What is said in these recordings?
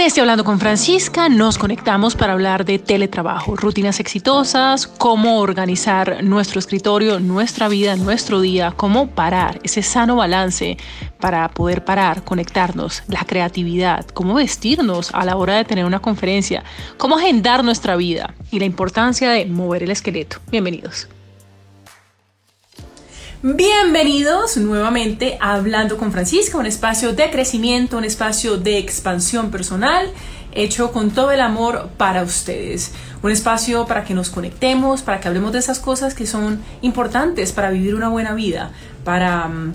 En este Hablando con Francisca nos conectamos para hablar de teletrabajo, rutinas exitosas, cómo organizar nuestro escritorio, nuestra vida, nuestro día, cómo parar ese sano balance para poder parar, conectarnos, la creatividad, cómo vestirnos a la hora de tener una conferencia, cómo agendar nuestra vida y la importancia de mover el esqueleto. Bienvenidos. Bienvenidos nuevamente a Hablando con Francisca, un espacio de crecimiento, un espacio de expansión personal hecho con todo el amor para ustedes. Un espacio para que nos conectemos, para que hablemos de esas cosas que son importantes para vivir una buena vida, para um,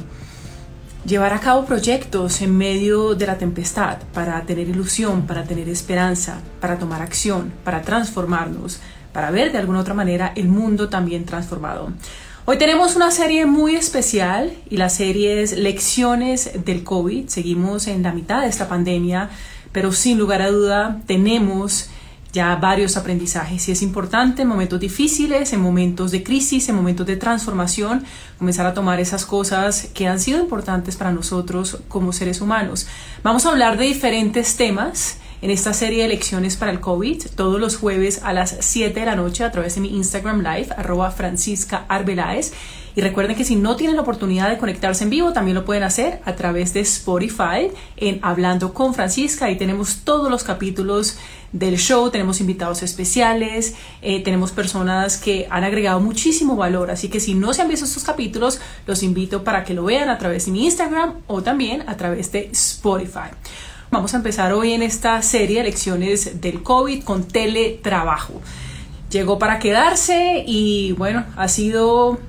llevar a cabo proyectos en medio de la tempestad, para tener ilusión, para tener esperanza, para tomar acción, para transformarnos, para ver de alguna otra manera el mundo también transformado. Hoy tenemos una serie muy especial y la serie es Lecciones del COVID. Seguimos en la mitad de esta pandemia, pero sin lugar a duda tenemos ya varios aprendizajes y es importante en momentos difíciles, en momentos de crisis, en momentos de transformación, comenzar a tomar esas cosas que han sido importantes para nosotros como seres humanos. Vamos a hablar de diferentes temas en esta serie de lecciones para el COVID todos los jueves a las 7 de la noche a través de mi Instagram Live, arroba Francisca Arbeláez. Y recuerden que si no tienen la oportunidad de conectarse en vivo, también lo pueden hacer a través de Spotify en Hablando con Francisca. Ahí tenemos todos los capítulos del show, tenemos invitados especiales, eh, tenemos personas que han agregado muchísimo valor. Así que si no se han visto estos capítulos, los invito para que lo vean a través de mi Instagram o también a través de Spotify. Vamos a empezar hoy en esta serie de lecciones del COVID con teletrabajo. Llegó para quedarse y bueno, ha sido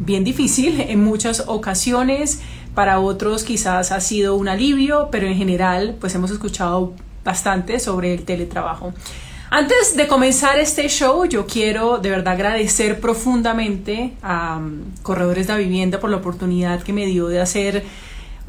bien difícil en muchas ocasiones. Para otros quizás ha sido un alivio, pero en general pues hemos escuchado bastante sobre el teletrabajo. Antes de comenzar este show, yo quiero de verdad agradecer profundamente a um, Corredores de la Vivienda por la oportunidad que me dio de hacer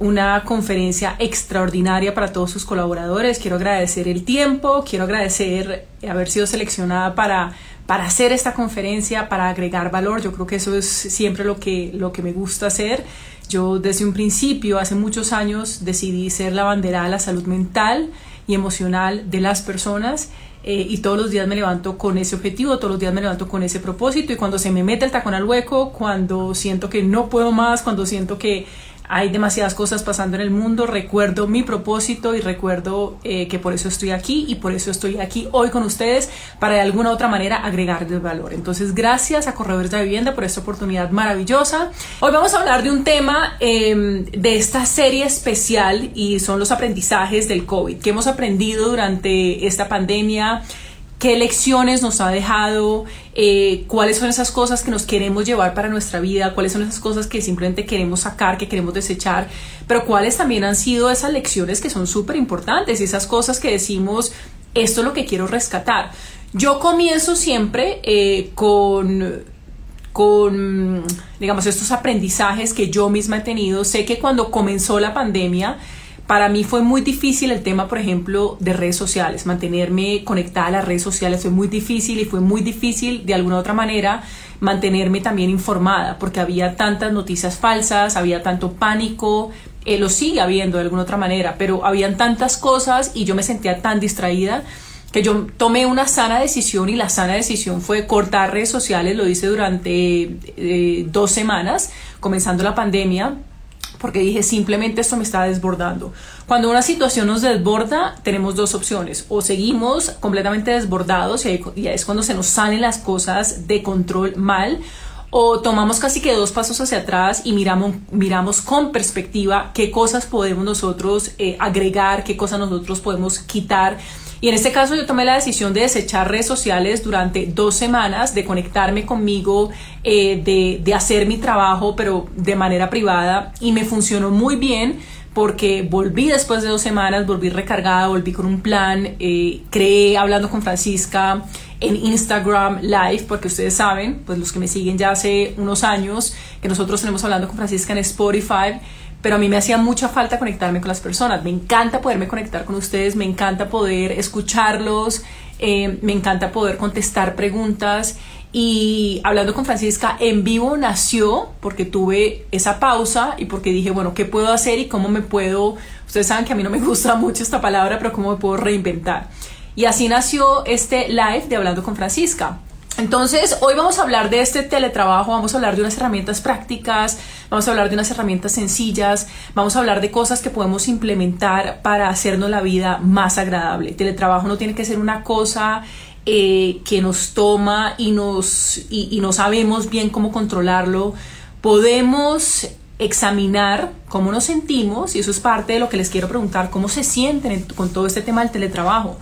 una conferencia extraordinaria para todos sus colaboradores. Quiero agradecer el tiempo, quiero agradecer haber sido seleccionada para, para hacer esta conferencia, para agregar valor. Yo creo que eso es siempre lo que, lo que me gusta hacer. Yo desde un principio, hace muchos años, decidí ser la bandera de la salud mental y emocional de las personas. Eh, y todos los días me levanto con ese objetivo, todos los días me levanto con ese propósito y cuando se me mete el tacón al hueco, cuando siento que no puedo más, cuando siento que hay demasiadas cosas pasando en el mundo, recuerdo mi propósito y recuerdo eh, que por eso estoy aquí y por eso estoy aquí hoy con ustedes para de alguna u otra manera agregarles valor. Entonces, gracias a Corredores de Vivienda por esta oportunidad maravillosa. Hoy vamos a hablar de un tema em, de esta serie especial y son los aprendizajes del COVID, que hemos aprendido durante esta pandemia qué lecciones nos ha dejado, eh, cuáles son esas cosas que nos queremos llevar para nuestra vida, cuáles son esas cosas que simplemente queremos sacar, que queremos desechar, pero cuáles también han sido esas lecciones que son súper importantes esas cosas que decimos, esto es lo que quiero rescatar. Yo comienzo siempre eh, con con, digamos, estos aprendizajes que yo misma he tenido. Sé que cuando comenzó la pandemia, para mí fue muy difícil el tema, por ejemplo, de redes sociales, mantenerme conectada a las redes sociales fue muy difícil y fue muy difícil de alguna otra manera mantenerme también informada, porque había tantas noticias falsas, había tanto pánico, eh, lo sigue habiendo de alguna otra manera, pero habían tantas cosas y yo me sentía tan distraída que yo tomé una sana decisión y la sana decisión fue cortar redes sociales, lo hice durante eh, dos semanas, comenzando la pandemia, porque dije simplemente esto me está desbordando. Cuando una situación nos desborda, tenemos dos opciones. O seguimos completamente desbordados y es cuando se nos salen las cosas de control mal. O tomamos casi que dos pasos hacia atrás y miramos, miramos con perspectiva qué cosas podemos nosotros eh, agregar, qué cosas nosotros podemos quitar y en este caso yo tomé la decisión de desechar redes sociales durante dos semanas, de conectarme conmigo, eh, de, de hacer mi trabajo, pero de manera privada. Y me funcionó muy bien porque volví después de dos semanas, volví recargada, volví con un plan, eh, creé hablando con Francisca en Instagram Live, porque ustedes saben, pues los que me siguen ya hace unos años, que nosotros tenemos hablando con Francisca en Spotify pero a mí me hacía mucha falta conectarme con las personas. Me encanta poderme conectar con ustedes, me encanta poder escucharlos, eh, me encanta poder contestar preguntas Y hablando con Francisca en vivo nació porque tuve esa pausa y porque dije, bueno, ¿qué puedo hacer y cómo me puedo, ustedes saben que a mí no me gusta mucho esta palabra, pero cómo me puedo reinventar. Y así nació este live de Hablando con Francisca. Entonces, hoy vamos a hablar de este teletrabajo, vamos a hablar de unas herramientas prácticas, vamos a hablar de unas herramientas sencillas, vamos a hablar de cosas que podemos implementar para hacernos la vida más agradable. teletrabajo no tiene que ser una cosa eh, que nos toma y, nos, y, no sabemos bien cómo controlarlo. Podemos examinar cómo nos sentimos y eso es parte de lo que les quiero preguntar, cómo se sienten con todo este tema del teletrabajo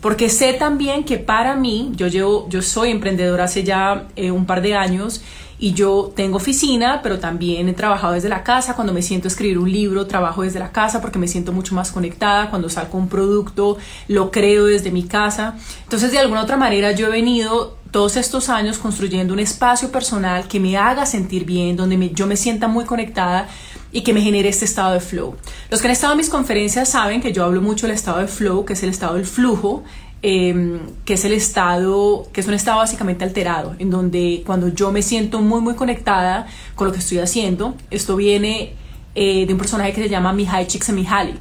porque sé también que para mí, yo llevo, yo soy emprendedora hace ya eh, un par de años y yo tengo oficina, pero también he trabajado desde la casa. Cuando me siento a escribir un libro, trabajo desde la casa porque me siento mucho más conectada. Cuando salgo un producto, lo creo desde mi casa. Entonces, de alguna otra manera, yo he venido todos estos años construyendo un espacio personal que me haga sentir bien, donde yo me sienta muy conectada y que me genere este estado de flow. Los que han estado en mis conferencias saben que yo hablo mucho del estado de flow, que es el estado del flujo, em, que es el estado, que es un estado básicamente alterado, en donde cuando yo me siento muy, muy conectada con lo que estoy haciendo, esto viene eh, de un personaje que se llama Mihai Csikszentmihalyi.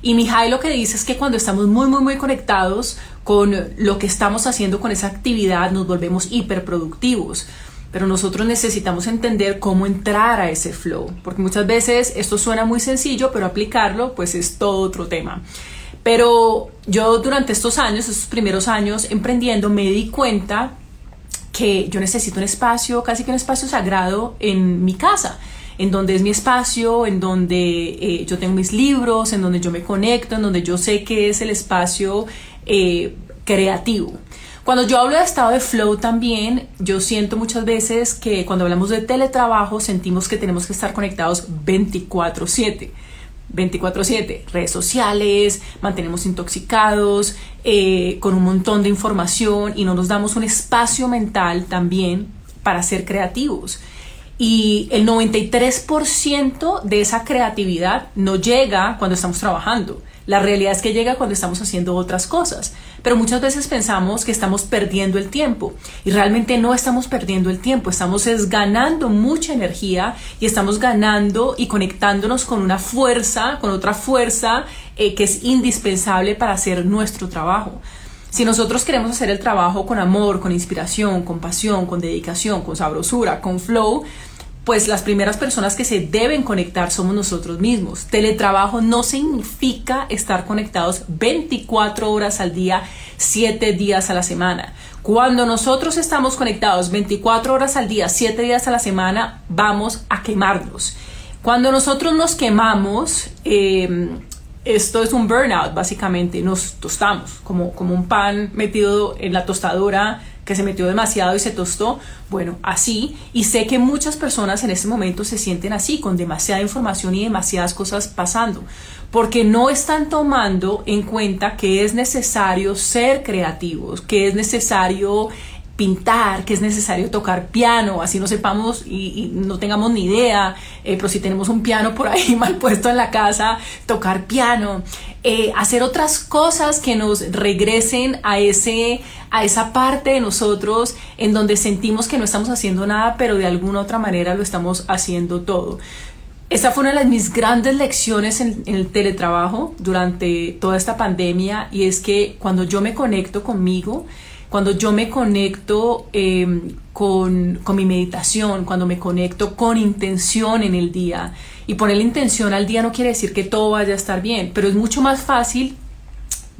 Y Mihai lo que dice es que cuando estamos muy, muy, muy conectados con lo que estamos haciendo con esa actividad, nos volvemos hiperproductivos pero nosotros necesitamos entender cómo entrar a ese flow, porque muchas veces esto suena muy sencillo, pero aplicarlo pues es todo otro tema. Pero yo durante estos años, estos primeros años emprendiendo, me di cuenta que yo necesito un espacio, casi que un espacio sagrado en mi casa, en donde es mi espacio, en donde eh, yo tengo mis libros, en donde yo me conecto, en donde yo sé que es el espacio eh, creativo. Cuando yo hablo de estado de flow también, yo siento muchas veces que cuando hablamos de teletrabajo sentimos que tenemos que estar conectados 24/7. 24/7, redes sociales, mantenemos intoxicados, eh, con un montón de información y no nos damos un espacio mental también para ser creativos. Y el 93% de esa creatividad no llega cuando estamos trabajando. La realidad es que llega cuando estamos haciendo otras cosas. Pero muchas veces pensamos que estamos perdiendo el tiempo y realmente no estamos perdiendo el tiempo, estamos es ganando mucha energía y estamos ganando y conectándonos con una fuerza, con otra fuerza eh, que es indispensable para hacer nuestro trabajo. Si nosotros queremos hacer el trabajo con amor, con inspiración, con pasión, con dedicación, con sabrosura, con flow, pues las primeras personas que se deben conectar somos nosotros mismos. Teletrabajo no significa estar conectados 24 horas al día, 7 días a la semana. Cuando nosotros estamos conectados 24 horas al día, 7 días a la semana, vamos a quemarnos. Cuando nosotros nos quemamos, em, esto es un burnout, básicamente, nos tostamos como, como un pan metido en la tostadora que se metió demasiado y se tostó, bueno, así, y sé que muchas personas en este momento se sienten así, con demasiada información y demasiadas cosas pasando, porque no están tomando en cuenta que es necesario ser creativos, que es necesario pintar, que es necesario tocar piano, así no sepamos y, no tengamos ni idea, eh, pero si tenemos un piano por ahí mal puesto en la casa, tocar piano, eh, hacer otras cosas que nos regresen a, ese, a esa parte de nosotros en donde sentimos que no estamos haciendo nada, pero de alguna otra manera lo estamos haciendo todo. Esta fue una de mis grandes lecciones en, en, el teletrabajo durante toda esta pandemia y es que cuando yo me conecto conmigo, cuando yo me conecto em, con, con, mi meditación, cuando me conecto con intención en el día. Y poner la intención al día no quiere decir que todo vaya a estar bien, pero es mucho más fácil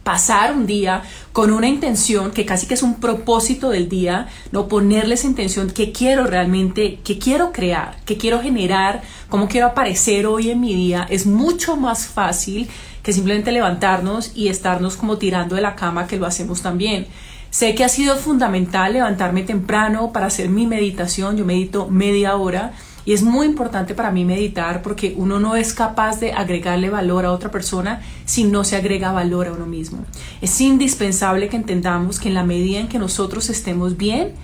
pasar un día con una intención que casi que es un propósito del día, no ponerle esa intención que quiero realmente, que quiero crear, que quiero generar, cómo quiero aparecer hoy en mi día, es mucho más fácil que simplemente levantarnos y estarnos como tirando de la cama que lo hacemos también. Sé que ha sido fundamental levantarme temprano para hacer mi meditación. Yo medito media hora y es muy importante para mí meditar porque uno no es capaz de agregarle valor a otra persona si no se agrega valor a uno mismo. Es indispensable que entendamos que en la medida en que nosotros estemos bien,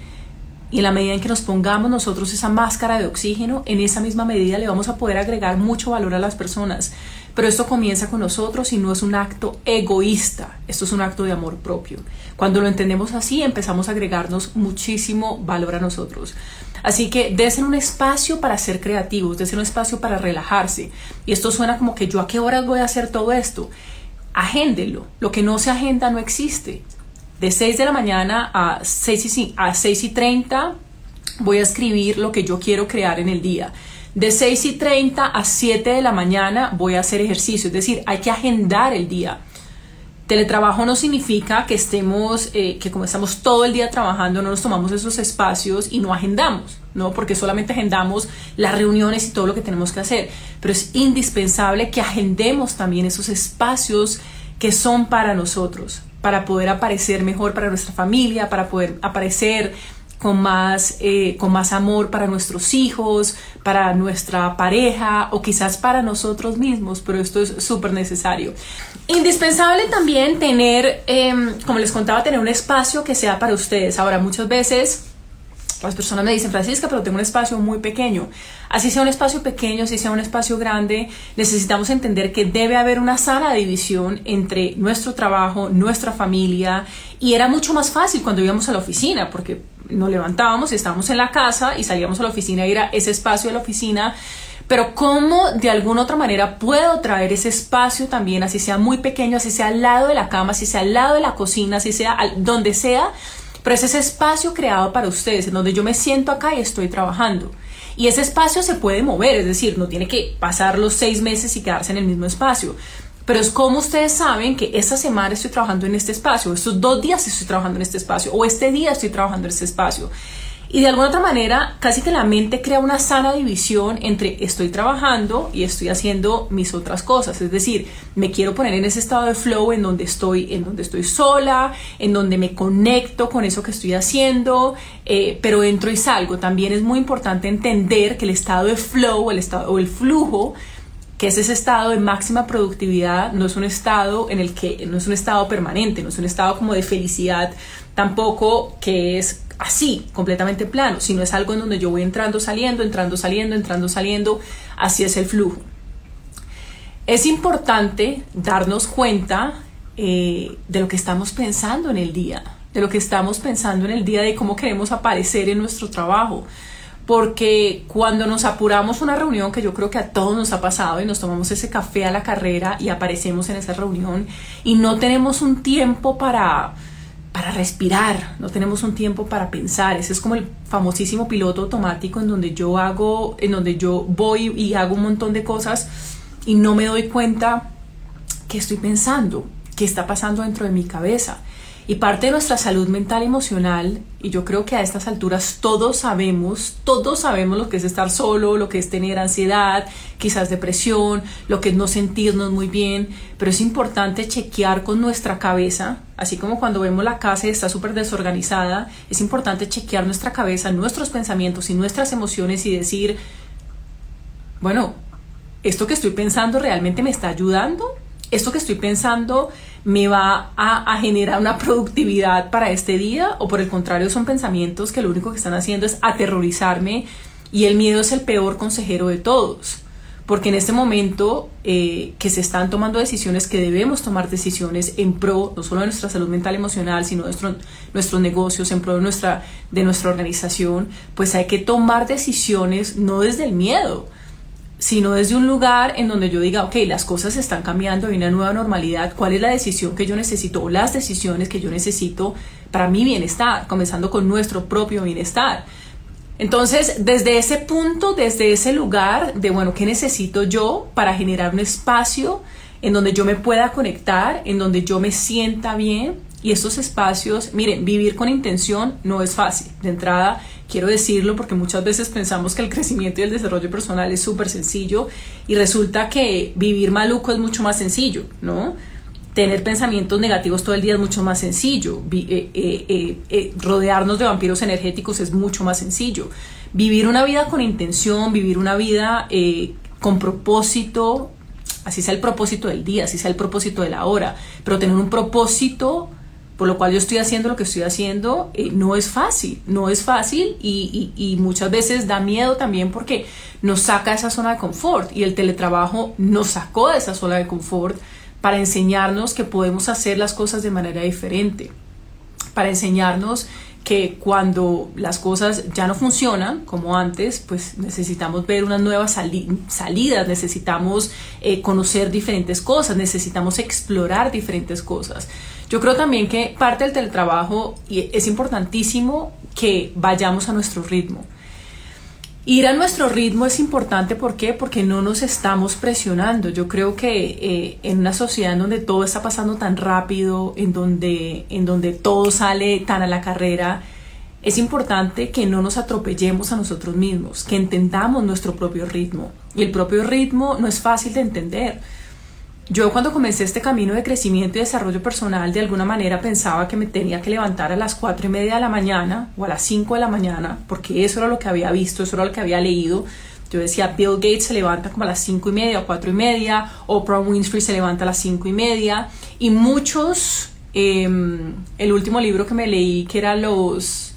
y en la medida en que nos pongamos nosotros esa máscara de oxígeno, en esa misma medida le vamos a poder agregar mucho valor a las personas. pero esto comienza con nosotros y no es un acto egoísta, esto es un acto de amor propio. Cuando lo entendemos así, empezamos a agregarnos muchísimo valor a nosotros. Así que desen un espacio para ser creativos, desen un espacio para relajarse. Y esto suena como que yo a qué hora voy a hacer todo esto. Agéndelo. Lo que no se agenda no existe. De 6 de la mañana a 6 y, a 6 y 30 voy a escribir lo que yo quiero crear en el día. De 6 y 30 a 7 de la mañana voy a hacer ejercicio, es decir, hay que agendar el día. Teletrabajo no significa que estemos, eh, que como estamos todo el día trabajando, no nos tomamos esos espacios y no agendamos, ¿no? Porque solamente agendamos las reuniones y todo lo que tenemos que hacer. Pero es indispensable que agendemos también esos espacios que son para nosotros, para poder aparecer mejor para nuestra familia, para poder aparecer con más, eh, con más amor para nuestros hijos, para nuestra pareja o quizás para nosotros mismos, pero esto es súper necesario. Indispensable también tener, em, como les contaba, tener un espacio que sea para ustedes. Ahora, muchas veces las personas me dicen, Francisca, pero tengo un espacio muy pequeño. Así sea un espacio pequeño, así sea un espacio grande, necesitamos entender que debe haber una sana división entre nuestro trabajo, nuestra familia. Y era mucho más fácil cuando íbamos a la oficina, porque nos levantábamos y estábamos en la casa y salíamos a la oficina y era ese espacio de la oficina. Pero cómo de alguna otra manera puedo traer ese espacio también, así sea muy pequeño, así sea al lado de la cama, así sea al lado de la cocina, así sea donde sea, pero es ese espacio creado para ustedes, en donde yo me siento acá y estoy trabajando. Y ese espacio se puede mover, es decir, no tiene que pasar los seis meses y quedarse en el mismo espacio. Pero es como ustedes saben que esta semana estoy trabajando en este espacio, estos dos días estoy trabajando en este espacio, o este día estoy trabajando en este espacio. Y de alguna otra manera, casi que la mente crea una sana división entre estoy trabajando y estoy haciendo mis otras cosas. Es decir, me quiero poner en ese estado de flow en donde estoy, en donde estoy sola, en donde me conecto con eso que estoy haciendo, eh, pero entro y salgo. También es muy importante entender que el estado de flow, el estado o el flujo que es ese estado de máxima productividad, no es un estado en el que no es un estado permanente, no es un estado como de felicidad, tampoco que es así, completamente plano, sino es algo en donde yo voy entrando, saliendo, entrando, saliendo, entrando, saliendo, así es el flujo. Es importante darnos cuenta eh, de lo que estamos pensando en el día, de lo que estamos pensando en el día, de cómo queremos aparecer en nuestro trabajo porque cuando nos apuramos una reunión, que yo creo que a todos nos ha pasado, y nos tomamos ese café a la carrera y aparecemos en esa reunión y no tenemos un tiempo para, para respirar, no tenemos un tiempo para pensar. Ese es como el famosísimo piloto automático en donde yo hago, en donde yo voy y hago un montón de cosas y no me doy cuenta qué estoy pensando, qué está pasando dentro de mi cabeza. Y parte de nuestra salud mental y emocional, y yo creo que a estas alturas todos sabemos, todos sabemos lo que es estar solo, lo que es tener ansiedad, quizás depresión, lo que es no sentirnos muy bien, pero es importante chequear con nuestra cabeza, así como cuando vemos la casa y está súper desorganizada, es importante chequear nuestra cabeza, nuestros pensamientos y nuestras emociones y decir, bueno, ¿esto que estoy pensando realmente me está ayudando? ¿Esto que estoy pensando me va a, generar una productividad para este día o por el contrario son pensamientos que lo único que están haciendo es aterrorizarme y el miedo es el peor consejero de todos. Porque en este momento eh, que se están tomando decisiones, que debemos tomar decisiones en pro no solo de nuestra salud mental emocional, sino de nuestros negocios, en pro de nuestra, de nuestra organización, pues hay que tomar decisiones no desde el miedo, sino desde un lugar en donde yo diga, ok, las cosas están cambiando, hay una nueva normalidad, ¿cuál es la decisión que yo necesito o las decisiones que yo necesito para mi bienestar, comenzando con nuestro propio bienestar? Entonces, desde ese punto, desde ese lugar de, bueno, ¿qué necesito yo para generar un espacio en donde yo me pueda conectar, en donde yo me sienta bien? Y estos espacios, miren, vivir con intención no es fácil. De entrada, quiero decirlo porque muchas veces pensamos que el crecimiento y el desarrollo personal es súper sencillo y resulta que vivir maluco es mucho más sencillo, ¿no? Tener pensamientos negativos todo el día es mucho más sencillo. Eh, eh, eh, rodearnos de vampiros energéticos es mucho más sencillo. Vivir una vida con intención, vivir una vida con propósito, así sea el propósito del día, así sea el propósito de la hora, pero tener un propósito por lo cual yo estoy haciendo lo que estoy haciendo, eh, no es fácil, no es fácil y, y, muchas veces da miedo también porque nos saca de esa zona de confort y el teletrabajo nos sacó de esa zona de confort para enseñarnos que podemos hacer las cosas de manera diferente, para enseñarnos que cuando las cosas ya no funcionan como antes, pues necesitamos ver unas nuevas salidas, necesitamos eh, conocer diferentes cosas, necesitamos explorar diferentes cosas. Yo creo también que parte del teletrabajo es importantísimo que vayamos a nuestro ritmo. Ir a nuestro ritmo es importante, ¿por qué? Porque no nos estamos presionando. Yo creo que eh, en una sociedad en donde todo está pasando tan rápido, en donde, en donde todo sale tan a la carrera, es importante que no nos atropellemos a nosotros mismos, que entendamos nuestro propio ritmo. Y el propio ritmo no es fácil de entender. Yo cuando comencé este camino de crecimiento y desarrollo personal, de alguna manera pensaba que me tenía que levantar a las cuatro y media de la mañana o a las 5 de la mañana, porque eso era lo que había visto, eso era lo que había leído. Yo decía, Bill Gates se levanta como a las cinco y media o cuatro y media, Oprah Winfrey se levanta a las cinco y media, y muchos, em, el último libro que me leí, que era los,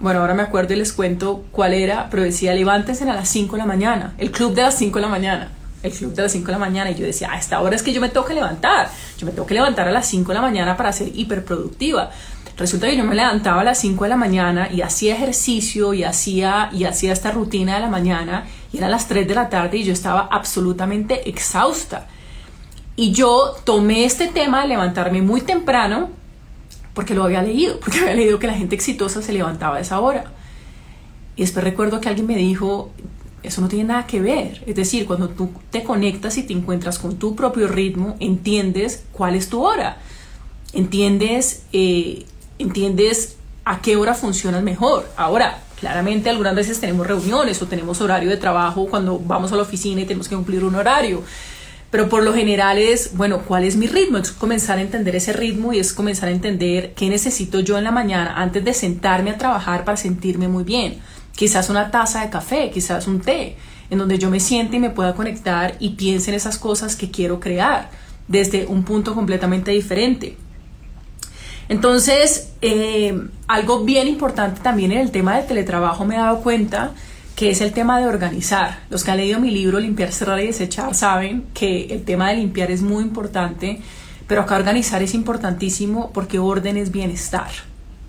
bueno, ahora me acuerdo y les cuento cuál era, pero decía, levántense a las 5 de la mañana, el club de las 5 de la mañana el club de las 5 de la mañana y yo decía, a esta hora es que yo me tengo que levantar, yo me tengo que levantar a las 5 de la mañana para ser hiperproductiva. Resulta que yo me levantaba a las 5 de la mañana y hacía ejercicio y hacía, y hacía esta rutina de la mañana y era las 3 de la tarde y yo estaba absolutamente exhausta. Y yo tomé este tema de levantarme muy temprano porque lo había leído, porque había leído que la gente exitosa se levantaba a esa hora. Y después recuerdo que alguien me dijo, eso no tiene nada que ver. Es decir, cuando tú te conectas y te encuentras con tu propio ritmo, entiendes cuál es tu hora. Entiendes, eh, entiendes a qué hora funcionas mejor. Ahora, claramente algunas veces tenemos reuniones o tenemos horario de trabajo cuando vamos a la oficina y tenemos que cumplir un horario. Pero por lo general es, bueno, ¿cuál es mi ritmo? Es comenzar a entender ese ritmo y es comenzar a entender qué necesito yo en la mañana antes de sentarme a trabajar para sentirme muy bien quizás una taza de café, quizás un té, en donde yo me siente y me pueda conectar y piense en esas cosas que quiero crear desde un punto completamente diferente. Entonces, eh, algo bien importante también en el tema del teletrabajo me he dado cuenta que es el tema de organizar. Los que han leído mi libro Limpiar, Cerrar y Desechar saben que el tema de limpiar es muy importante, pero acá organizar es importantísimo porque orden es bienestar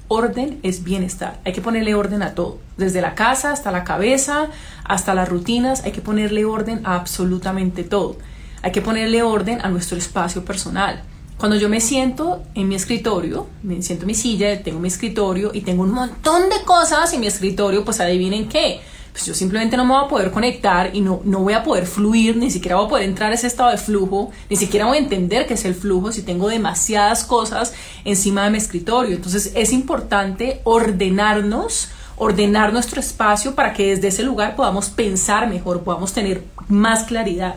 orden es bienestar. Hay que ponerle orden a todo, desde la casa hasta la cabeza, hasta las rutinas, hay que ponerle orden a absolutamente todo. Hay que ponerle orden a nuestro espacio personal. Cuando yo me siento en mi escritorio, me siento en mi silla, tengo mi escritorio y tengo un montón de cosas en mi escritorio, pues adivinen qué pues yo simplemente no me voy a poder conectar y no, no voy a poder fluir, ni siquiera voy a poder entrar a ese estado de flujo, ni siquiera voy a entender qué es el flujo si tengo demasiadas cosas encima de mi escritorio. Entonces es importante ordenarnos, ordenar nuestro espacio para que desde ese lugar podamos pensar mejor, podamos tener más claridad.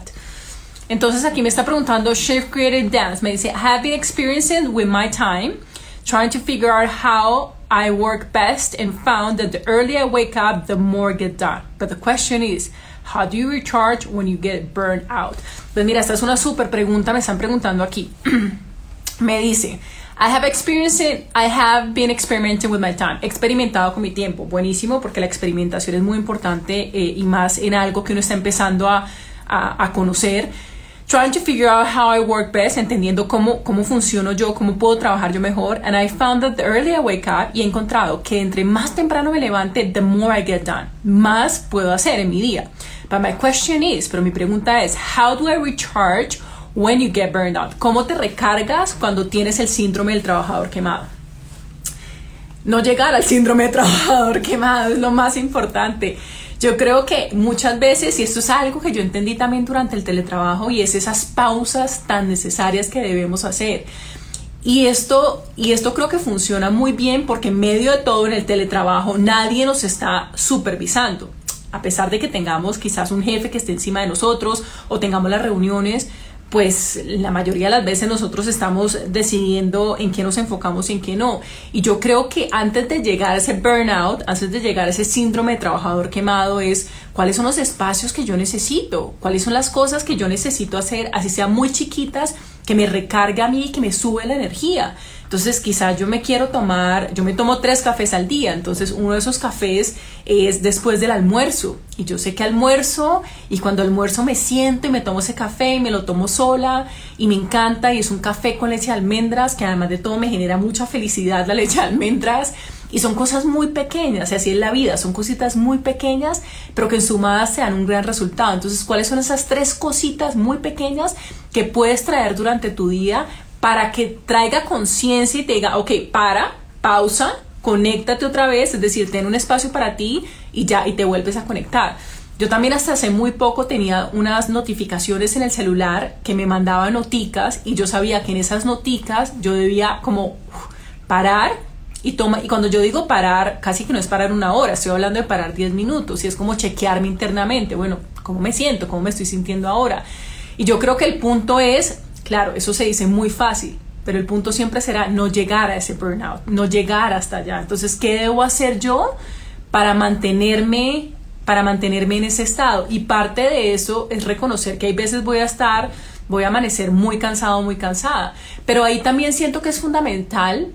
Entonces aquí me está preguntando Chef Creative Dance, me dice, have been experiencing with my time, trying to figure out how I work best and found that the earlier I wake up, the more get done. But the question is, how do you recharge when you get burned out? Pues mira, esta es una súper pregunta, me están preguntando aquí. me dice, I have experienced I have been experimenting with my time. Experimentado con mi tiempo. Buenísimo, porque la experimentación es muy importante eh, y más en algo que uno está empezando a, a conocer trying to figure out how I work best, entendiendo cómo, cómo funciono yo, cómo puedo trabajar yo mejor. And I found that the earlier I wake up, y he encontrado que entre más temprano me levante, the more I get done. Más puedo hacer en mi día. But my question is, pero mi pregunta es, how do I recharge when you get burned out? ¿Cómo te recargas cuando tienes el síndrome del trabajador quemado? No llegar al síndrome del trabajador quemado es lo más importante. Yo creo que muchas veces, y esto es algo que yo entendí también durante el teletrabajo, y es esas pausas tan necesarias que debemos hacer. Y esto, y esto creo que funciona muy bien porque en medio de todo en el teletrabajo nadie nos está supervisando. A pesar de que tengamos quizás un jefe que esté encima de nosotros o tengamos las reuniones, pues la mayoría de las veces nosotros estamos decidiendo en qué nos enfocamos y en qué no. Y yo creo que antes de llegar a ese burnout, antes de llegar a ese síndrome de trabajador quemado, es cuáles son los espacios que yo necesito, cuáles son las cosas que yo necesito hacer, así sean muy chiquitas, que me recarga a mí y que me sube la energía. Entonces quizás yo me quiero tomar, yo me tomo tres cafés al día, entonces uno de esos cafés es después del almuerzo. Y yo sé que almuerzo y cuando almuerzo me siento y me tomo ese café y me lo tomo sola y me encanta y es un café con leche de almendras que además de todo me genera mucha felicidad la leche de almendras. Y son cosas muy pequeñas, y así es la vida, son cositas muy pequeñas, pero que en sumadas te dan un gran resultado. Entonces, ¿cuáles son esas tres cositas muy pequeñas que puedes traer durante tu día para que traiga conciencia y te diga, ok, para, pausa, conéctate otra vez, es decir, ten un espacio para ti y ya, y te vuelves a conectar. Yo también hasta hace muy poco tenía unas notificaciones en el celular que me mandaban noticas y yo sabía que en esas noticas yo debía como parar y toma y cuando yo digo parar, casi que no es parar una hora, estoy hablando de parar 10 minutos y es como chequearme internamente, bueno, ¿cómo me siento? ¿Cómo me estoy sintiendo ahora? Y yo creo que el punto es Claro, eso se dice muy fácil, pero el punto siempre será no llegar a ese burnout, no llegar hasta allá. Entonces, ¿qué debo hacer yo para mantenerme para mantenerme en ese estado? Y parte de eso es reconocer que hay veces voy a estar voy a amanecer muy cansado, muy cansada, pero ahí también siento que es fundamental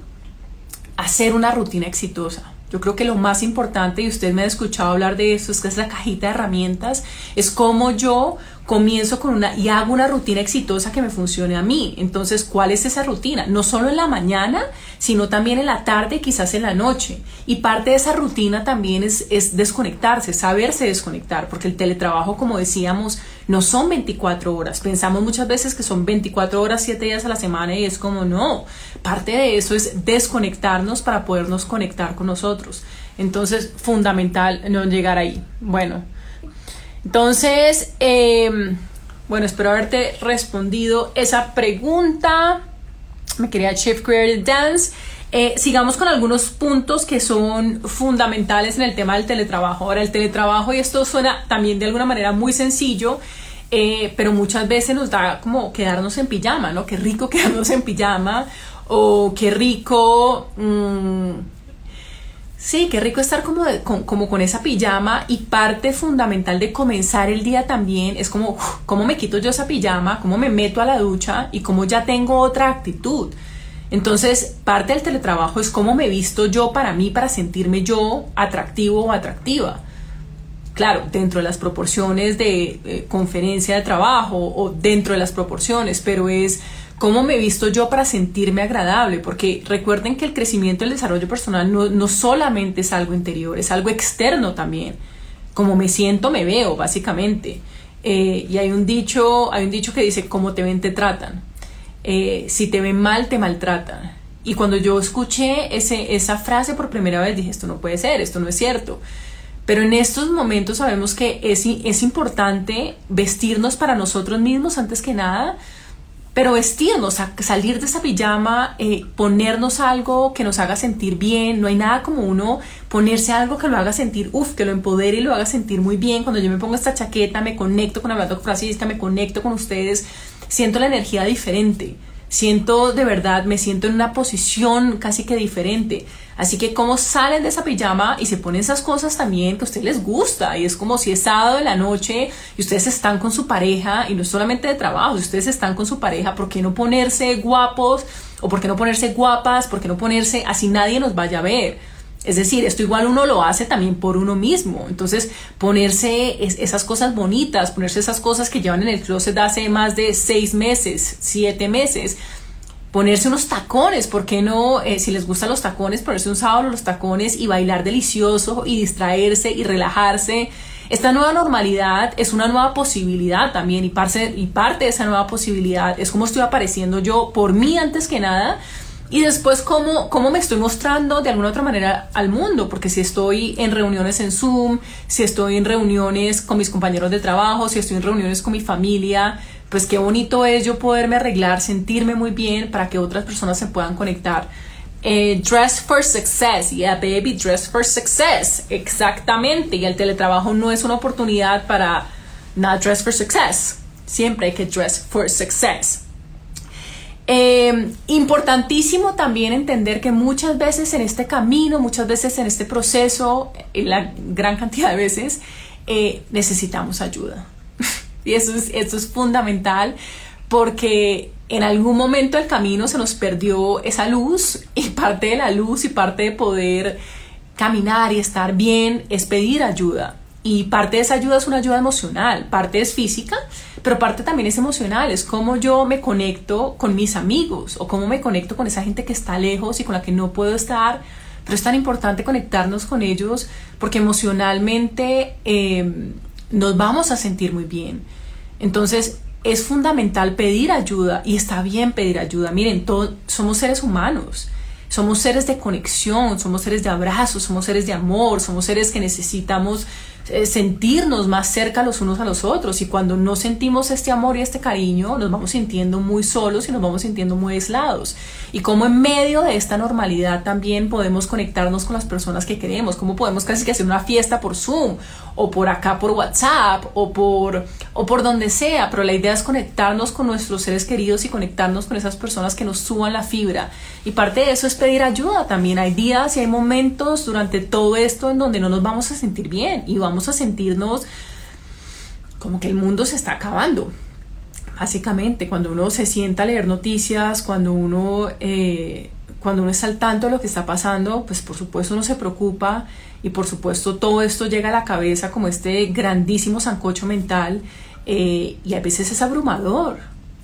hacer una rutina exitosa. Yo creo que lo más importante, y usted me ha escuchado hablar de eso, es que es la cajita de herramientas, es cómo yo comienzo con una y hago una rutina exitosa que me funcione a mí. Entonces, ¿cuál es esa rutina? No solo en la mañana, sino también en la tarde, quizás en la noche. Y parte de esa rutina también es, es desconectarse, saberse desconectar, porque el teletrabajo, como decíamos, no son 24 horas. Pensamos muchas veces que son 24 horas, 7 días a la semana y es como no. Parte de eso es desconectarnos para podernos conectar con nosotros. Entonces, fundamental no llegar ahí. Bueno. Entonces, em, bueno, espero haberte respondido esa pregunta. Me quería Chief Creative Dance. Eh, sigamos con algunos puntos que son fundamentales en el tema del teletrabajo. Ahora, el teletrabajo, y esto suena también de alguna manera muy sencillo, eh, pero muchas veces nos da como quedarnos en pijama, ¿no? Qué rico quedarnos en pijama o qué rico... Mmm, Sí, qué rico estar como, con, esa pijama y parte fundamental de comenzar el día también es como cómo me quito yo esa pijama, cómo me meto a la ducha y cómo ya tengo otra actitud. Entonces, parte del teletrabajo es cómo me visto yo para mí, para sentirme yo atractivo o atractiva. Claro, dentro de las proporciones de eh, conferencia de trabajo o dentro de las proporciones, pero es ¿Cómo me visto yo para sentirme agradable? Porque recuerden que el crecimiento y el desarrollo personal no, solamente es algo interior, es algo externo también. Como me siento, me veo, básicamente. Eh, y hay un dicho, hay un dicho que dice, como te ven, te tratan. Eh, si te ven mal, te maltratan. Y cuando yo escuché ese, esa frase por primera vez, dije, esto no puede ser, esto no es cierto. Pero en estos momentos sabemos que es, es importante vestirnos para nosotros mismos antes que nada, pero vestirnos, salir de esa pijama, eh, ponernos algo que nos haga sentir bien, no hay nada como uno ponerse algo que lo haga sentir, uff, que lo empodere y lo haga sentir muy bien. Cuando yo me pongo esta chaqueta, me conecto con Hablando Francisca, me conecto con ustedes, siento la energía diferente, siento de verdad, me siento en una posición casi que diferente. Así que cómo salen de esa pijama y se ponen esas cosas también que a ustedes les gusta. Y es como si es sábado de la noche y ustedes están con su pareja y no es solamente de trabajo, si ustedes están con su pareja, ¿por qué no ponerse guapos? ¿O por qué no ponerse guapas? ¿Por qué no ponerse así nadie nos vaya a ver? Es decir, esto igual uno lo hace también por uno mismo. Entonces, ponerse esas cosas bonitas, ponerse esas cosas que llevan en el closet hace más de seis meses, siete meses, ponerse unos tacones, ¿por qué no? Eh, si les gustan los tacones, ponerse un sábado los tacones y bailar delicioso y distraerse y relajarse. Esta nueva normalidad es una nueva posibilidad también y parte, y parte de esa nueva posibilidad es cómo estoy apareciendo yo por mí antes que nada y después cómo, cómo me estoy mostrando de alguna otra manera al mundo, porque si estoy en reuniones en Zoom, si estoy en reuniones con mis compañeros de trabajo, si estoy en reuniones con mi familia, pues qué bonito es yo poderme arreglar, sentirme muy bien para que otras personas se puedan conectar. Eh, dress for success, yeah baby, dress for success, exactamente. Y el teletrabajo no es una oportunidad para not dress for success. Siempre hay que dress for success. Eh, importantísimo también entender que muchas veces en este camino, muchas veces en este proceso, en la gran cantidad de veces, eh, necesitamos ayuda. Y eso es, eso es fundamental porque en algún momento del camino se nos perdió esa luz y parte de la luz y parte de poder caminar y estar bien es pedir ayuda. Y parte de esa ayuda es una ayuda emocional, parte es física, pero parte también es emocional, es cómo yo me conecto con mis amigos o cómo me conecto con esa gente que está lejos y con la que no puedo estar, pero es tan importante conectarnos con ellos porque emocionalmente eh, nos vamos a sentir muy bien. Entonces es fundamental pedir ayuda y está bien pedir ayuda. Miren, todos somos seres humanos. Somos seres de conexión, somos seres de abrazos, somos seres de amor, somos seres que necesitamos sentirnos más cerca los unos a los otros. Y cuando no sentimos este amor y este cariño nos vamos sintiendo muy solos y nos vamos sintiendo muy aislados. Y cómo en medio de esta normalidad también podemos conectarnos con las personas que queremos, cómo podemos casi que hacer una fiesta por Zoom o por acá por WhatsApp o por, o por donde sea, pero la idea es conectarnos con nuestros seres queridos y conectarnos con esas personas que nos suban la fibra. Y parte de eso es pedir ayuda también, hay días y hay momentos durante todo esto en donde no nos vamos a sentir bien y vamos a sentirnos como que el mundo se está acabando. Básicamente, cuando uno se sienta a leer noticias, cuando uno, eh, cuando uno está al tanto de lo que está pasando, pues por supuesto uno se preocupa y por supuesto todo esto llega a la cabeza como este grandísimo zancocho mental eh, y a veces es abrumador.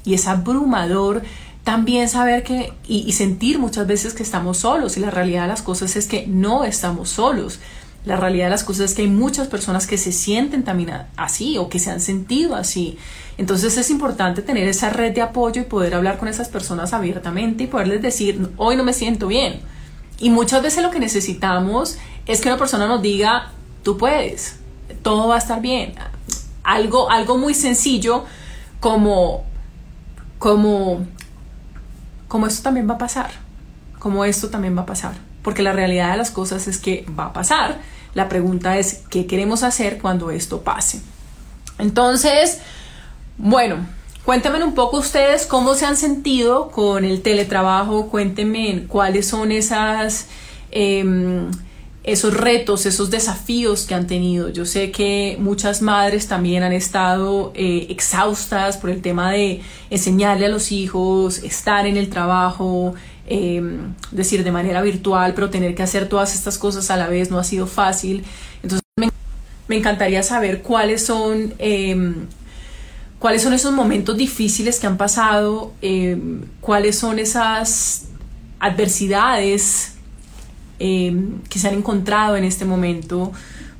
Y es abrumador también saber que y, y, sentir muchas veces que estamos solos y la realidad de las cosas es que no estamos solos. La realidad de las cosas es que hay muchas personas que se sienten también así o que se han sentido así. Entonces es importante tener esa red de apoyo y poder hablar con esas personas abiertamente y poderles decir, hoy no me siento bien. Y muchas veces lo que necesitamos es que una persona nos diga, tú puedes, todo va a estar bien. Algo, algo muy sencillo como, como, como esto también va a pasar, como esto también va a pasar. Porque la realidad de las cosas es que va a pasar la pregunta es, ¿qué queremos hacer cuando esto pase? Entonces, bueno, cuéntenme un poco ustedes cómo se han sentido con el teletrabajo, cuéntenme cuáles son esas... Em, esos retos, esos desafíos que han tenido. Yo sé que muchas madres también han estado eh, exhaustas por el tema de enseñarle a los hijos, estar en el trabajo, Em, decir de manera virtual, pero tener que hacer todas estas cosas a la vez no ha sido fácil. Entonces me, encantaría saber cuáles son, em, cuáles son esos momentos difíciles que han pasado, em, cuáles son esas adversidades que se han encontrado en este momento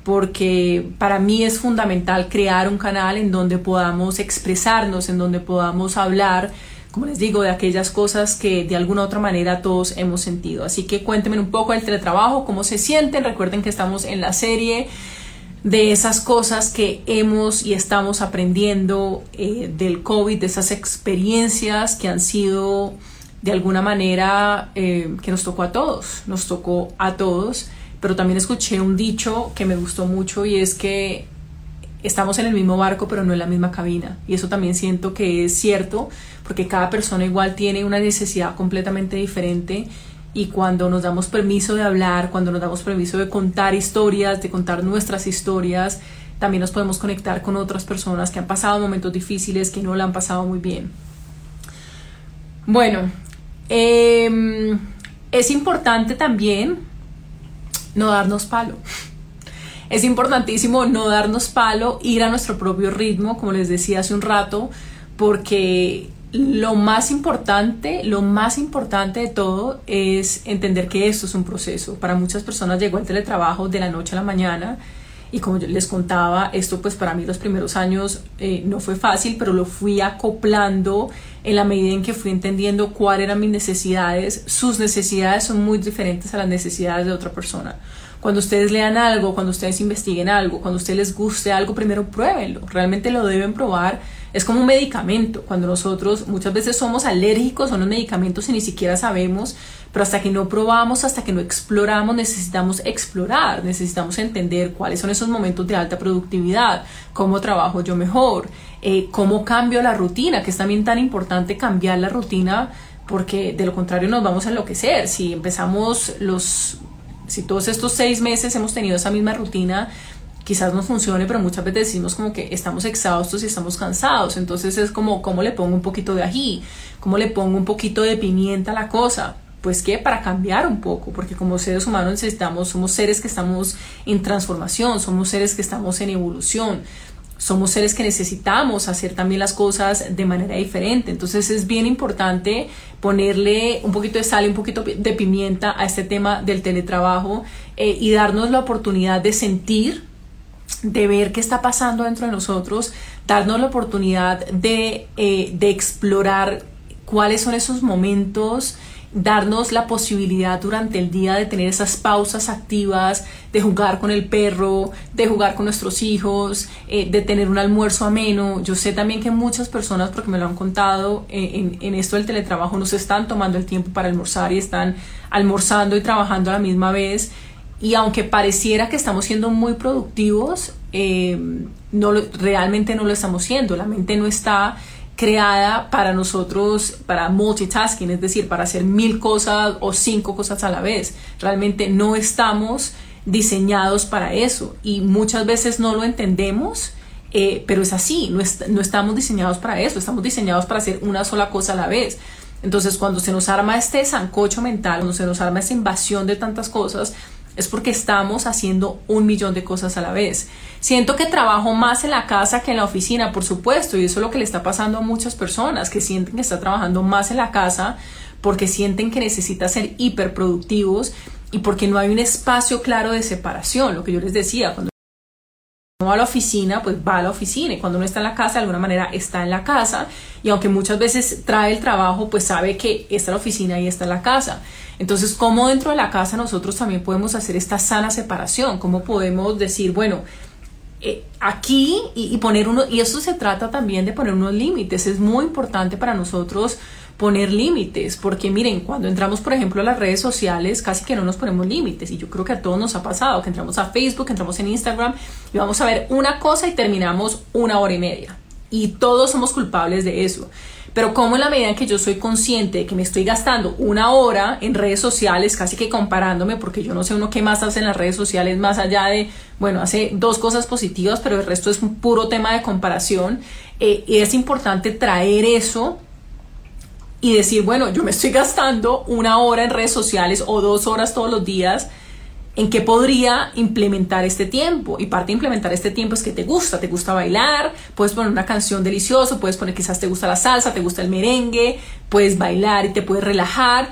porque para mí es fundamental crear un canal en donde podamos expresarnos, en donde podamos hablar como les digo, de aquellas cosas que de alguna u otra manera todos hemos sentido. Así que cuéntenme un poco del teletrabajo, cómo se sienten. Recuerden que estamos en la serie de esas cosas que hemos y estamos aprendiendo eh, del COVID, de esas experiencias que han sido de alguna manera eh, que nos tocó a todos, nos tocó a todos, pero también escuché un dicho que me gustó mucho y es que estamos en el mismo barco pero no en la misma cabina y eso también siento que es cierto porque cada persona igual tiene una necesidad completamente diferente y cuando nos damos permiso de hablar, cuando nos damos permiso de contar historias, de contar nuestras historias, también nos podemos conectar con otras personas que han pasado momentos difíciles, que no la han pasado muy bien. Bueno, em, es importante también no darnos palo. Es importantísimo no darnos palo, ir a nuestro propio ritmo, como les decía hace un rato, porque lo más importante, lo más importante de todo es entender que esto es un proceso. Para muchas personas llegó el teletrabajo de la noche a la mañana y como les contaba, esto pues para mí los primeros años eh, no fue fácil, pero lo fui acoplando en la medida en que fui entendiendo cuáles eran mis necesidades. Sus necesidades son muy diferentes a las necesidades de otra persona. Cuando ustedes lean algo, cuando ustedes investiguen algo, cuando a ustedes les guste algo, primero pruébenlo. Realmente lo deben probar es como un medicamento. Cuando nosotros muchas veces somos alérgicos a unos medicamentos y ni siquiera sabemos, pero hasta que no probamos, hasta que no exploramos, necesitamos explorar, necesitamos entender cuáles son esos momentos de alta productividad, cómo trabajo yo mejor, eh, cómo cambio la rutina, que es también tan importante cambiar la rutina porque de lo contrario nos vamos a enloquecer. Si empezamos los, si todos estos seis meses hemos tenido esa misma rutina, quizás no funcione, pero muchas veces decimos como que estamos exhaustos y estamos cansados. Entonces es como, ¿cómo le pongo un poquito de ají? ¿Cómo le pongo un poquito de pimienta a la cosa? Pues que para cambiar un poco, porque como seres humanos necesitamos, somos seres que estamos en transformación, somos seres que estamos en evolución, somos seres que necesitamos hacer también las cosas de manera diferente. Entonces es bien importante ponerle un poquito de sal y un poquito de pimienta a este tema del teletrabajo eh, y darnos la oportunidad de sentir de ver qué está pasando dentro de nosotros, darnos la oportunidad de, eh, de explorar cuáles son esos momentos, darnos la posibilidad durante el día de tener esas pausas activas, de jugar con el perro, de jugar con nuestros hijos, eh, de tener un almuerzo ameno. Yo sé también que muchas personas, porque me lo han contado, eh, en, esto del teletrabajo no se están tomando el tiempo para almorzar y están almorzando y trabajando a la misma vez y aunque pareciera que estamos siendo muy productivos, eh, realmente no lo estamos siendo. La mente no está creada para nosotros, para multitasking, es decir, para hacer mil cosas o cinco cosas a la vez. Realmente no estamos diseñados para eso y muchas veces no lo entendemos, eh, pero es así, no, no estamos diseñados para eso, estamos diseñados para hacer una sola cosa a la vez. Entonces, cuando se nos arma este sancocho mental, cuando se nos arma esta invasión de tantas cosas, es porque estamos haciendo un millón de cosas a la vez. Siento que trabajo más en la casa que en la oficina, por supuesto, y eso es lo que le está pasando a muchas personas que sienten que está trabajando más en la casa porque sienten que necesitan ser hiperproductivos y porque no hay un espacio claro de separación, lo que yo les decía, cuando no va a la oficina, pues va a la oficina y cuando uno está en la casa, de alguna manera está en la casa y aunque muchas veces trae el trabajo, pues sabe que está la oficina y está en la casa. Entonces, ¿cómo dentro de la casa nosotros también podemos hacer esta sana separación? ¿Cómo podemos decir, bueno, eh, aquí y, poner uno, y eso se trata también de poner unos límites, es muy importante para nosotros poner límites, porque miren, cuando entramos, por ejemplo, a las redes sociales, casi que no nos ponemos límites, y yo creo que a todos nos ha pasado, que entramos a Facebook, entramos en Instagram, y vamos a ver una cosa y terminamos una hora y media, y todos somos culpables de eso. Pero como en la medida en que yo soy consciente de que me estoy gastando una hora en redes sociales, casi que comparándome, porque yo no sé uno qué más hace en las redes sociales más allá de, bueno, hace dos cosas positivas, pero el resto es un puro tema de comparación, eh, y es importante traer eso y decir, bueno, yo me estoy gastando una hora en redes sociales o dos horas todos los días en qué podría implementar este tiempo. Y parte de implementar este tiempo es que te gusta, te gusta bailar, puedes poner una canción deliciosa, puedes poner quizás te gusta la salsa, te gusta el merengue, puedes bailar y te puedes relajar.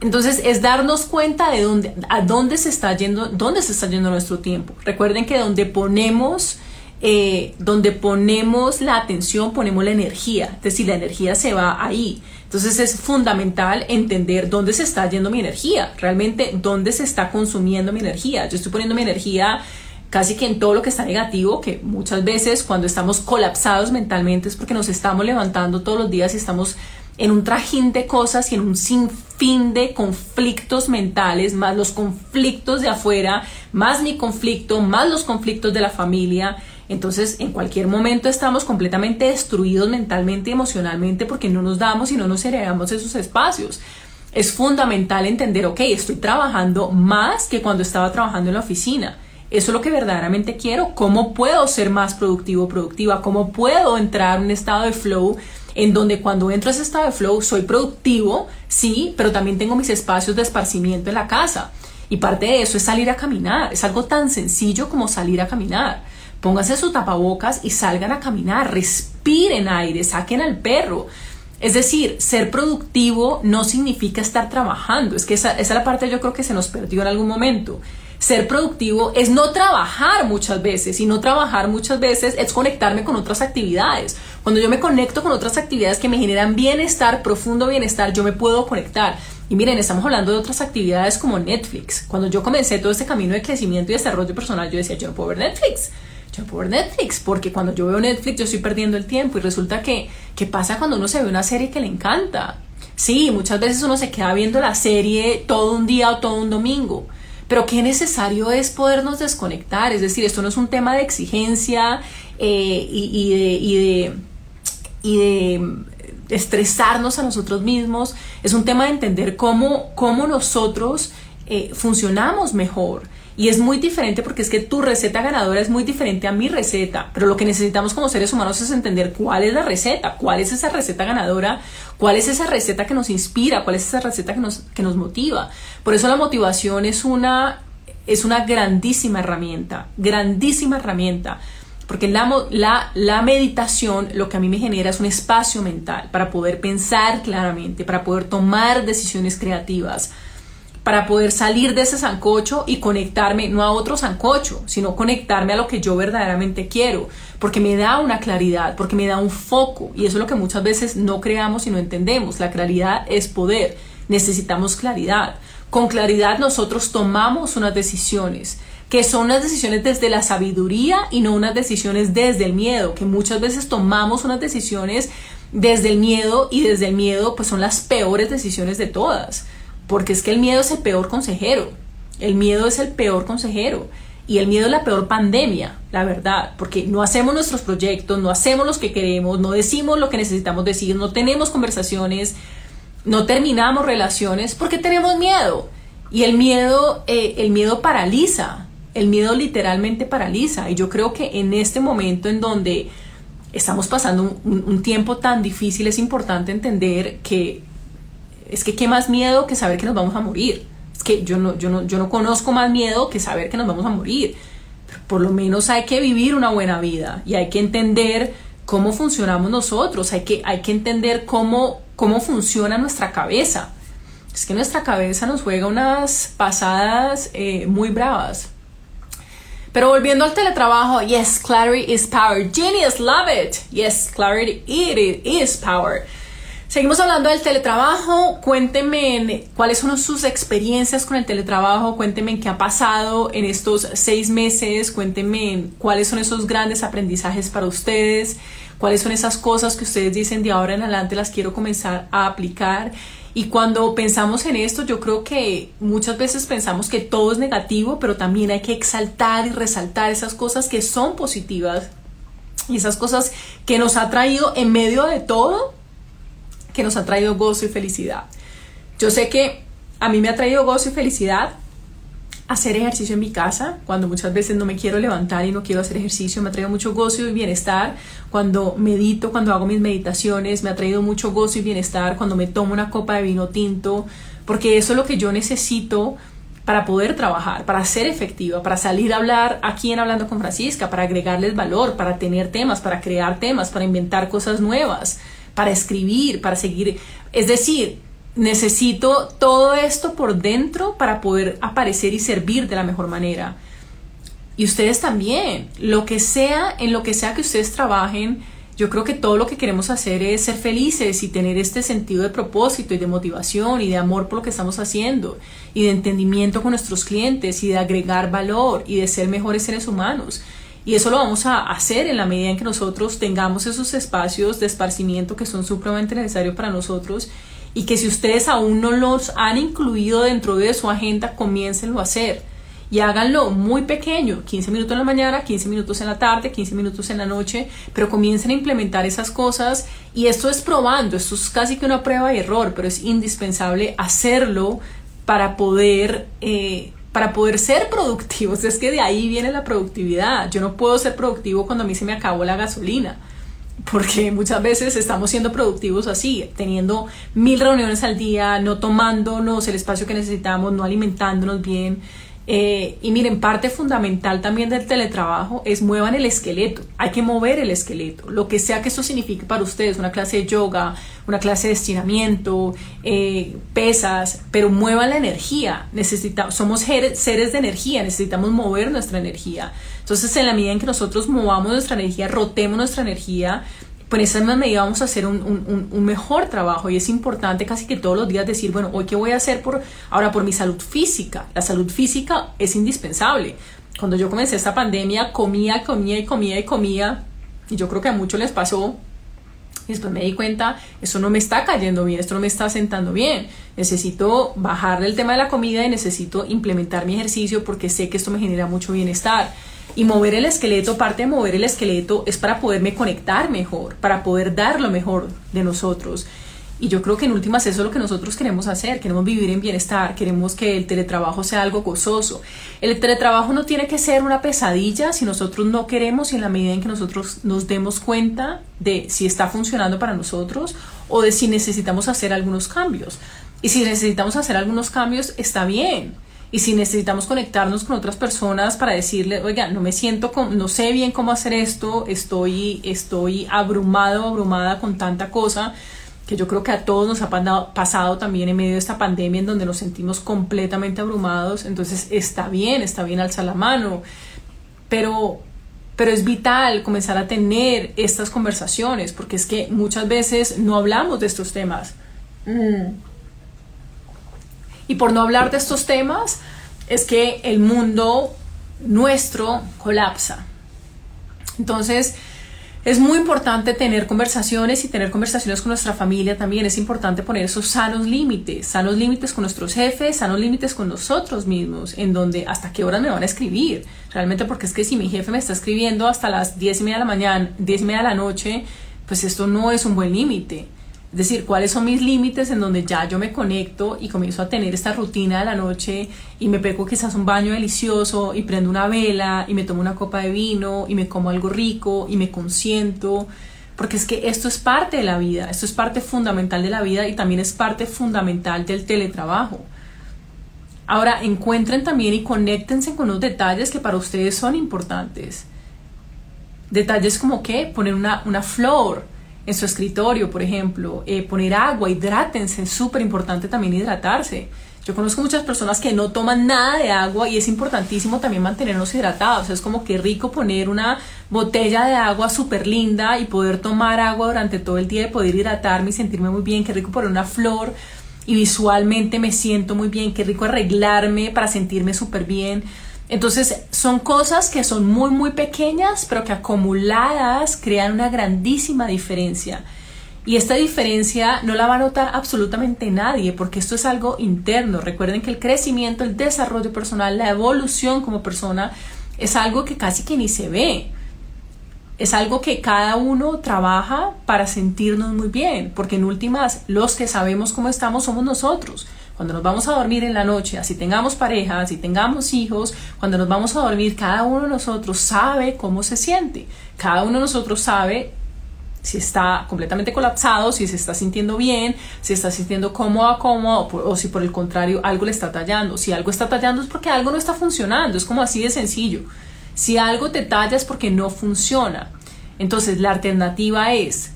Entonces es darnos cuenta de dónde, a dónde se está yendo, dónde se está yendo nuestro tiempo. Recuerden que donde ponemos eh, donde ponemos la atención, ponemos la energía, es decir, la energía se va ahí. Entonces es fundamental entender dónde se está yendo mi energía, realmente dónde se está consumiendo mi energía. Yo estoy poniendo mi energía casi que en todo lo que está negativo, que muchas veces cuando estamos colapsados mentalmente es porque nos estamos levantando todos los días y estamos en un trajín de cosas y en un sinfín de conflictos mentales, más los conflictos de afuera, más mi conflicto, más los conflictos de la familia. Entonces, en cualquier momento estamos completamente destruidos mentalmente y emocionalmente porque no nos damos y no nos heredamos esos espacios. Es fundamental entender, ok, estoy trabajando más que cuando estaba trabajando en la oficina. Eso es lo que verdaderamente quiero. ¿Cómo puedo ser más productivo o productiva? ¿Cómo puedo entrar en un estado de flow en donde cuando entro a ese estado de flow soy productivo, sí, pero también tengo mis espacios de esparcimiento en la casa? Y parte de eso es salir a caminar. Es algo tan sencillo como salir a caminar. Pónganse su tapabocas y salgan a caminar, respiren aire, saquen al perro. Es decir, ser productivo no significa estar trabajando. Es que esa, esa es la parte yo creo que se nos perdió en algún momento. Ser productivo es no trabajar muchas veces y no trabajar muchas veces es conectarme con otras actividades. Cuando yo me conecto con otras actividades que me generan bienestar, profundo bienestar, yo me puedo conectar. Y miren, estamos hablando de otras actividades como Netflix. Cuando yo comencé todo este camino de crecimiento y desarrollo personal, yo decía, yo no puedo ver Netflix por Netflix, porque cuando yo veo Netflix yo estoy perdiendo el tiempo y resulta que, ¿qué pasa cuando uno se ve una serie que le encanta? Sí, muchas veces uno se queda viendo la serie todo un día o todo un domingo, pero qué necesario es podernos desconectar, es decir, esto no es un tema de exigencia eh, y, de, y, de, y de estresarnos a nosotros mismos, es un tema de entender cómo, cómo nosotros eh, funcionamos mejor Y es muy diferente porque es que tu receta ganadora es muy diferente a mi receta. Pero lo que necesitamos como seres humanos es entender cuál es la receta, cuál es esa receta ganadora, cuál es esa receta que nos inspira, cuál es esa receta que nos, que nos motiva. Por eso la motivación es una, es una grandísima herramienta, grandísima herramienta. Porque la, la, la, meditación lo que a mí me genera es un espacio mental para poder pensar claramente, para poder tomar decisiones creativas, para poder salir de ese sancocho y conectarme no a otro sancocho, sino conectarme a lo que yo verdaderamente quiero, porque me da una claridad, porque me da un foco, y eso es lo que muchas veces no creamos y no entendemos. La claridad es poder, necesitamos claridad. Con claridad nosotros tomamos unas decisiones, que son unas decisiones desde la sabiduría y no unas decisiones desde el miedo, que muchas veces tomamos unas decisiones desde el miedo y desde el miedo pues son las peores decisiones de todas porque es que el miedo es el peor consejero. El miedo es el peor consejero. Y el miedo es la peor pandemia, la verdad, porque no hacemos nuestros proyectos, no hacemos los que queremos, no decimos lo que necesitamos decir, no tenemos conversaciones, no terminamos relaciones porque tenemos miedo. Y el miedo, eh, el miedo paraliza, el miedo literalmente paraliza. Y yo creo que en este momento en donde estamos pasando un tiempo tan difícil, es importante entender que es que qué más miedo que saber que nos vamos a morir. Es que yo no, yo no, yo no conozco más miedo que saber que nos vamos a morir. por lo menos hay que vivir una buena vida y hay que entender cómo funcionamos nosotros, hay que, hay que entender cómo, cómo funciona nuestra cabeza. Es que nuestra cabeza nos juega unas pasadas eh, muy bravas. Pero volviendo al teletrabajo, yes, clarity is power. Genius, love it. Yes, clarity it is power. Seguimos hablando del teletrabajo. Cuéntenme cuáles son sus experiencias con el teletrabajo. Cuéntenme qué ha pasado en estos seis meses. Cuéntenme cuáles son esos grandes aprendizajes para ustedes. Cuáles son esas cosas que ustedes dicen de ahora en adelante las quiero comenzar a aplicar. Y cuando pensamos en esto, yo creo que muchas veces pensamos que todo es negativo, pero también hay que exaltar y resaltar esas cosas que son positivas y esas cosas que nos ha traído en medio de todo que nos ha traído gozo y felicidad. Yo sé que a mí me ha traído gozo y felicidad hacer ejercicio en mi casa, cuando muchas veces no me quiero levantar y no quiero hacer ejercicio, me ha traído mucho gozo y bienestar. Cuando medito, cuando hago mis meditaciones, me ha traído mucho gozo y bienestar. Cuando me tomo una copa de vino tinto, porque eso es lo que yo necesito para poder trabajar, para ser efectiva, para salir a hablar aquí en Hablando con Francisca, para agregarles valor, para tener temas, para crear temas, para inventar cosas nuevas para escribir, para seguir. Es decir, necesito todo esto por dentro para poder aparecer y servir de la mejor manera. Y ustedes también, lo que sea, en lo que sea que ustedes trabajen, yo creo que todo lo que queremos hacer es ser felices y tener este sentido de propósito y de motivación y de amor por lo que estamos haciendo y de entendimiento con nuestros clientes y de agregar valor y de ser mejores seres humanos. Y eso lo vamos a hacer en la medida en que nosotros tengamos esos espacios de esparcimiento que son supremamente necesarios para nosotros y que si ustedes aún no los han incluido dentro de su agenda, comiéncenlo a hacer. Y háganlo muy pequeño, 15 minutos en la mañana, 15 minutos en la tarde, 15 minutos en la noche, pero comiencen a implementar esas cosas y esto es probando, esto es casi que una prueba y error, pero es indispensable hacerlo para poder eh, para poder ser productivos. Es que de ahí viene la productividad. Yo no puedo ser productivo cuando a mí se me acabó la gasolina. Porque muchas veces estamos siendo productivos así, teniendo mil reuniones al día, no tomándonos el espacio que necesitamos, no alimentándonos bien, eh, y miren, parte fundamental también del teletrabajo es muevan el esqueleto. Hay que mover el esqueleto. Lo que sea que eso signifique para ustedes, una clase de yoga, una clase de estiramiento, eh, pesas, pero muevan la energía. Necesitamos, somos seres de energía, necesitamos mover nuestra energía. Entonces, en la medida en que nosotros movamos nuestra energía, rotemos nuestra energía, pues en esa misma medida vamos a hacer un, mejor trabajo y es importante casi que todos los días decir, bueno, hoy qué voy a hacer por ahora por mi salud física. La salud física es indispensable. Cuando yo comencé esta pandemia, comía, comía y comía y comía y yo creo que a muchos les pasó y después me di cuenta, eso no me está cayendo bien, esto no me está sentando bien. Necesito bajar el tema de la comida y necesito implementar mi ejercicio porque sé que esto me genera mucho bienestar. Y mover el esqueleto, parte de mover el esqueleto es para poderme conectar mejor, para poder dar lo mejor de nosotros. Y yo creo que en últimas eso es lo que nosotros queremos hacer, queremos vivir en bienestar, queremos que el teletrabajo sea algo gozoso. El teletrabajo no tiene que ser una pesadilla si nosotros no queremos y en la medida en que nosotros nos demos cuenta de si está funcionando para nosotros o de si necesitamos hacer algunos cambios. Y si necesitamos hacer algunos cambios, está bien. Y si necesitamos conectarnos con otras personas para decirle, oiga, no me siento, con, no sé bien cómo hacer esto, estoy, estoy abrumado, abrumada con tanta cosa, que yo creo que a todos nos ha pasado también en medio de esta pandemia en donde nos sentimos completamente abrumados, entonces está bien, está bien alzar la mano, pero, pero es vital comenzar a tener estas conversaciones, porque es que muchas veces no hablamos de estos temas. Mm. Y por no hablar de estos temas, es que el mundo nuestro colapsa. Entonces, es muy importante tener conversaciones y tener conversaciones con nuestra familia también. Es importante poner esos sanos límites, sanos límites con nuestros jefes, sanos límites con nosotros mismos, en donde hasta qué horas me van a escribir. Realmente porque es que si mi jefe me está escribiendo hasta las 10 y media de la mañana, 10 y media de la noche, pues esto no es un buen límite. Es decir, cuáles son mis límites en donde ya yo me conecto y comienzo a tener esta rutina de la noche y me pego quizás un baño delicioso y prendo una vela y me tomo una copa de vino y me como algo rico y me consiento. Porque es que esto es parte de la vida, esto es parte fundamental de la vida y también es parte fundamental del teletrabajo. Ahora, encuentren también y conéctense con los detalles que para ustedes son importantes. Detalles como que poner una, una flor, en su escritorio, por ejemplo, eh, poner agua, hidrátense, es súper importante también hidratarse. Yo conozco muchas personas que no toman nada de agua y es importantísimo también mantenernos hidratados. Es como que rico poner una botella de agua súper linda y poder tomar agua durante todo el día y poder hidratarme y sentirme muy bien. Qué rico poner una flor y visualmente me siento muy bien. Qué rico arreglarme para sentirme súper bien. Entonces son cosas que son muy muy pequeñas pero que acumuladas crean una grandísima diferencia. Y esta diferencia no la va a notar absolutamente nadie porque esto es algo interno. Recuerden que el crecimiento, el desarrollo personal, la evolución como persona es algo que casi que ni se ve. Es algo que cada uno trabaja para sentirnos muy bien, porque en últimas los que sabemos cómo estamos somos nosotros cuando nos vamos a dormir en la noche, así tengamos pareja, así tengamos hijos, cuando nos vamos a dormir, cada uno de nosotros sabe cómo se siente. Cada uno de nosotros sabe si está completamente colapsado, si se está sintiendo bien, si está sintiendo cómodo, cómodo, o, o si por el contrario algo le está tallando. Si algo está tallando es porque algo no está funcionando, es como así de sencillo. Si algo te talla es porque no funciona. Entonces la alternativa es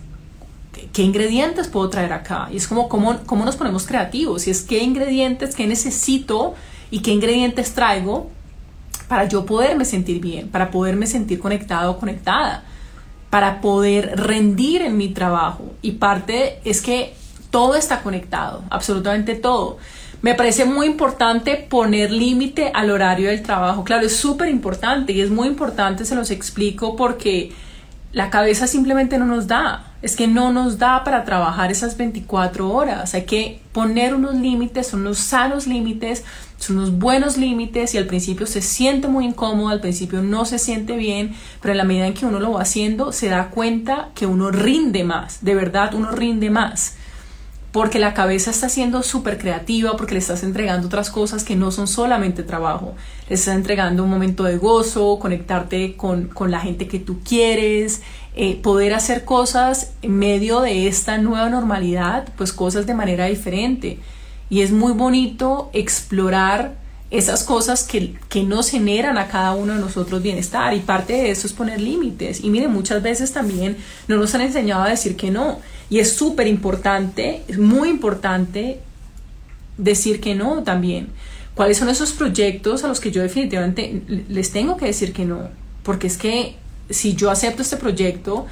¿qué ingredientes puedo traer acá? Y es como, ¿cómo, cómo nos ponemos creativos? Y es, ¿qué ingredientes, qué necesito y qué ingredientes traigo para yo poderme sentir bien, para poderme sentir conectado o conectada, para poder rendir en mi trabajo? Y parte es que todo está conectado, absolutamente todo. Me parece muy importante poner límite al horario del trabajo. Claro, es súper importante y es muy importante, se los explico, porque la cabeza simplemente no nos da. Es que no nos da para trabajar esas 24 horas. Hay que poner unos límites, son unos sanos límites, son unos buenos límites y al principio se siente muy incómodo, al principio no se siente bien, pero en la medida en que uno lo va haciendo se da cuenta que uno rinde más, de verdad uno rinde más porque la cabeza está siendo súper creativa, porque le estás entregando otras cosas que no son solamente trabajo. Le estás entregando un momento de gozo, conectarte con, la gente que tú quieres, eh, poder hacer cosas en medio de esta nueva normalidad, pues cosas de manera diferente. Y es muy bonito explorar esas cosas que, que, nos generan a cada uno de nosotros bienestar y parte de eso es poner límites. Y miren, muchas veces también no nos han enseñado a decir que no. Y es súper importante, es muy importante decir que no también. ¿Cuáles son esos proyectos a los que yo definitivamente les tengo que decir que no? Porque es que si yo acepto este proyecto,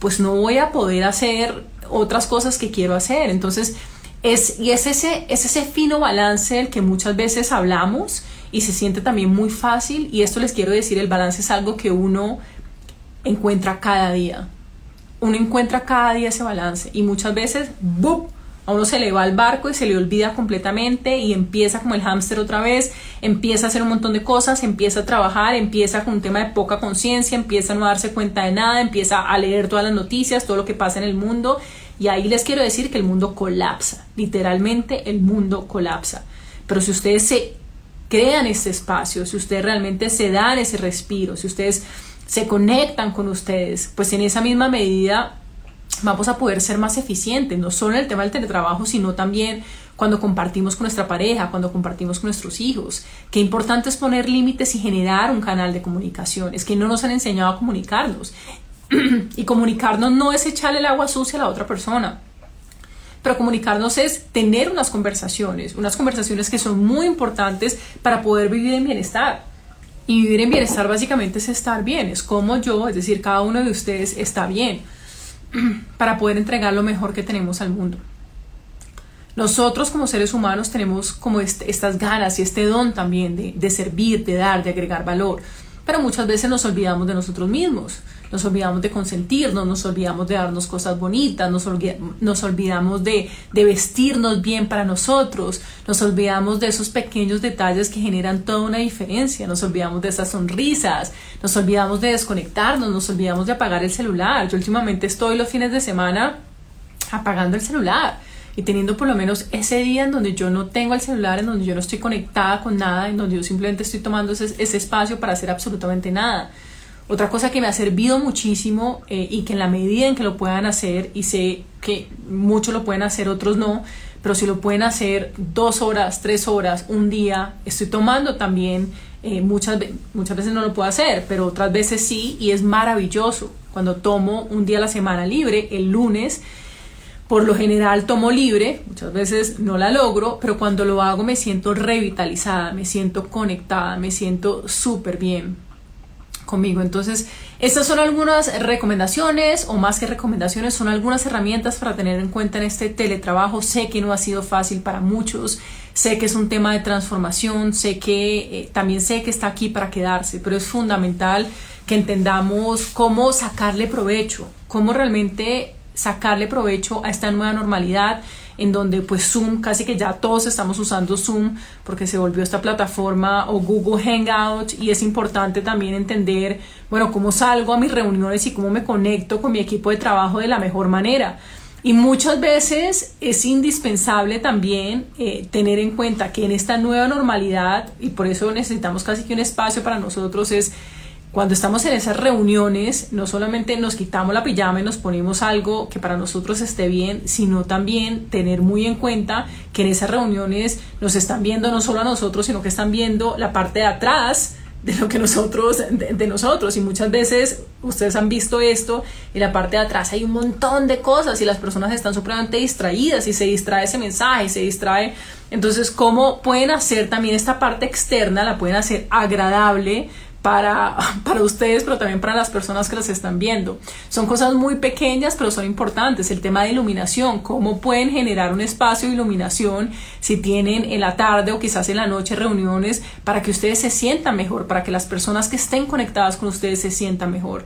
pues no voy a poder hacer otras cosas que quiero hacer. Entonces, es, y es ese, es ese fino balance el que muchas veces hablamos y se siente también muy fácil. Y esto les quiero decir, el balance es algo que uno encuentra cada día uno encuentra cada día ese balance y muchas veces, ¡bup! A uno se le va al barco y se le olvida completamente y empieza como el hámster otra vez, empieza a hacer un montón de cosas, empieza a trabajar, empieza con un tema de poca conciencia, empieza a no darse cuenta de nada, empieza a leer todas las noticias, todo lo que pasa en el mundo Y ahí les quiero decir que el mundo colapsa, literalmente el mundo colapsa. Pero si ustedes se crean este espacio, si ustedes realmente se dan ese respiro, si ustedes se conectan con ustedes, pues en esa misma medida vamos a poder ser más eficientes, no solo en el tema del teletrabajo, sino también cuando compartimos con nuestra pareja, cuando compartimos con nuestros hijos. Qué importante es poner límites y generar un canal de comunicación. Es que no nos han enseñado a comunicarnos. y comunicarnos no es echarle el agua sucia a la otra persona. Pero comunicarnos es tener unas conversaciones, unas conversaciones que son muy importantes para poder vivir en bienestar. Y vivir en bienestar básicamente es estar bien, es como yo, es decir, cada uno de ustedes está bien para poder entregar lo mejor que tenemos al mundo. Nosotros como seres humanos tenemos como estas ganas y este don también de, de servir, de dar, de agregar valor, pero muchas veces nos olvidamos de nosotros mismos nos olvidamos de consentirnos, nos olvidamos de darnos cosas bonitas, nos, nos olvidamos de, de, vestirnos bien para nosotros, nos olvidamos de esos pequeños detalles que generan toda una diferencia, nos olvidamos de esas sonrisas, nos olvidamos de desconectarnos, nos olvidamos de apagar el celular. Yo últimamente estoy los fines de semana apagando el celular y teniendo por lo menos ese día en donde yo no tengo el celular, en donde yo no estoy conectada con nada, en donde yo simplemente estoy tomando ese, ese espacio para hacer absolutamente nada. Otra cosa que me ha servido muchísimo eh, y que en la medida en que lo puedan hacer, y sé que muchos lo pueden hacer, otros no, pero si lo pueden hacer dos horas, tres horas, un día, estoy tomando también, eh, muchas, muchas veces no lo puedo hacer, pero otras veces sí, y es maravilloso. Cuando tomo un día a la semana libre, el lunes, por lo general tomo libre, muchas veces no la logro, pero cuando lo hago me siento revitalizada, me siento conectada, me siento súper bien conmigo. Entonces, estas son algunas recomendaciones, o más que recomendaciones, son algunas herramientas para tener en cuenta en este teletrabajo. Sé que no ha sido fácil para muchos, sé que es un tema de transformación, sé que eh, también sé que está aquí para quedarse, pero es fundamental que entendamos cómo sacarle provecho, cómo realmente sacarle provecho a esta nueva normalidad en donde pues Zoom, casi que ya todos estamos usando Zoom porque se volvió esta plataforma o Google Hangout y es importante también entender, bueno, cómo salgo a mis reuniones y cómo me conecto con mi equipo de trabajo de la mejor manera. Y muchas veces es indispensable también eh, tener en cuenta que en esta nueva normalidad, y por eso necesitamos casi que un espacio para nosotros, es cuando estamos en esas reuniones, no solamente nos quitamos la pijama y nos ponemos algo que para nosotros esté bien, sino también tener muy en cuenta que en esas reuniones nos están viendo no solo a nosotros, sino que están viendo la parte de atrás de lo que nosotros, de, nosotros. Y muchas veces ustedes han visto esto, en la parte de atrás hay un montón de cosas y las personas están supremamente distraídas y se distrae ese mensaje, se distrae. Entonces, ¿cómo pueden hacer también esta parte externa? La pueden hacer agradable para, para ustedes, pero también para las personas que las están viendo. Son cosas muy pequeñas, pero son importantes. El tema de iluminación, cómo pueden generar un espacio de iluminación si tienen en la tarde o quizás en la noche reuniones para que ustedes se sientan mejor, para que las personas que estén conectadas con ustedes se sientan mejor.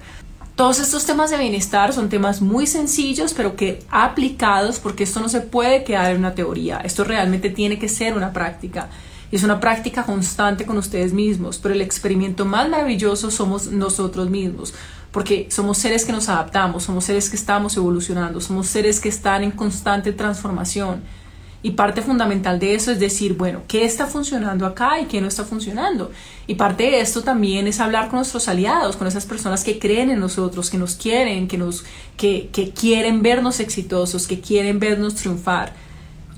Todos estos temas de bienestar son temas muy sencillos, pero que aplicados, porque esto no se puede quedar en una teoría, esto realmente tiene que ser una práctica es una práctica constante con ustedes mismos, pero el experimento más maravilloso somos nosotros mismos, porque somos seres que nos adaptamos, somos seres que estamos evolucionando, somos seres que están en constante transformación. Y parte fundamental de eso es decir, bueno, ¿qué está funcionando acá y qué no está funcionando? Y parte de esto también es hablar con nuestros aliados, con esas personas que creen en nosotros, que nos quieren, que, nos, que, que quieren vernos exitosos, que quieren vernos triunfar.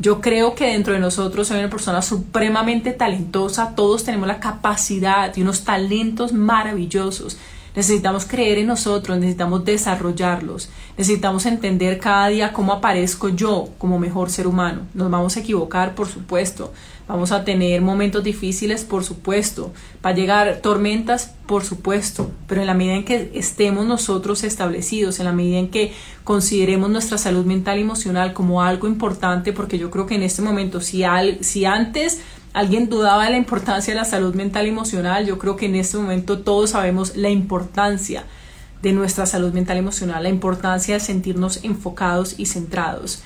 Yo creo que dentro de nosotros hay una persona supremamente talentosa, todos tenemos la capacidad y unos talentos maravillosos. Necesitamos creer en nosotros, necesitamos desarrollarlos, necesitamos entender cada día cómo aparezco yo como mejor ser humano. Nos vamos a equivocar, por supuesto, Vamos a tener momentos difíciles, por supuesto. Va a llegar tormentas, por supuesto. Pero en la medida en que estemos nosotros establecidos, en la medida en que consideremos nuestra salud mental y emocional como algo importante, porque yo creo que en este momento, si, si antes alguien dudaba de la importancia de la salud mental y emocional, yo creo que en este momento todos sabemos la importancia de nuestra salud mental y emocional, la importancia de sentirnos enfocados y centrados.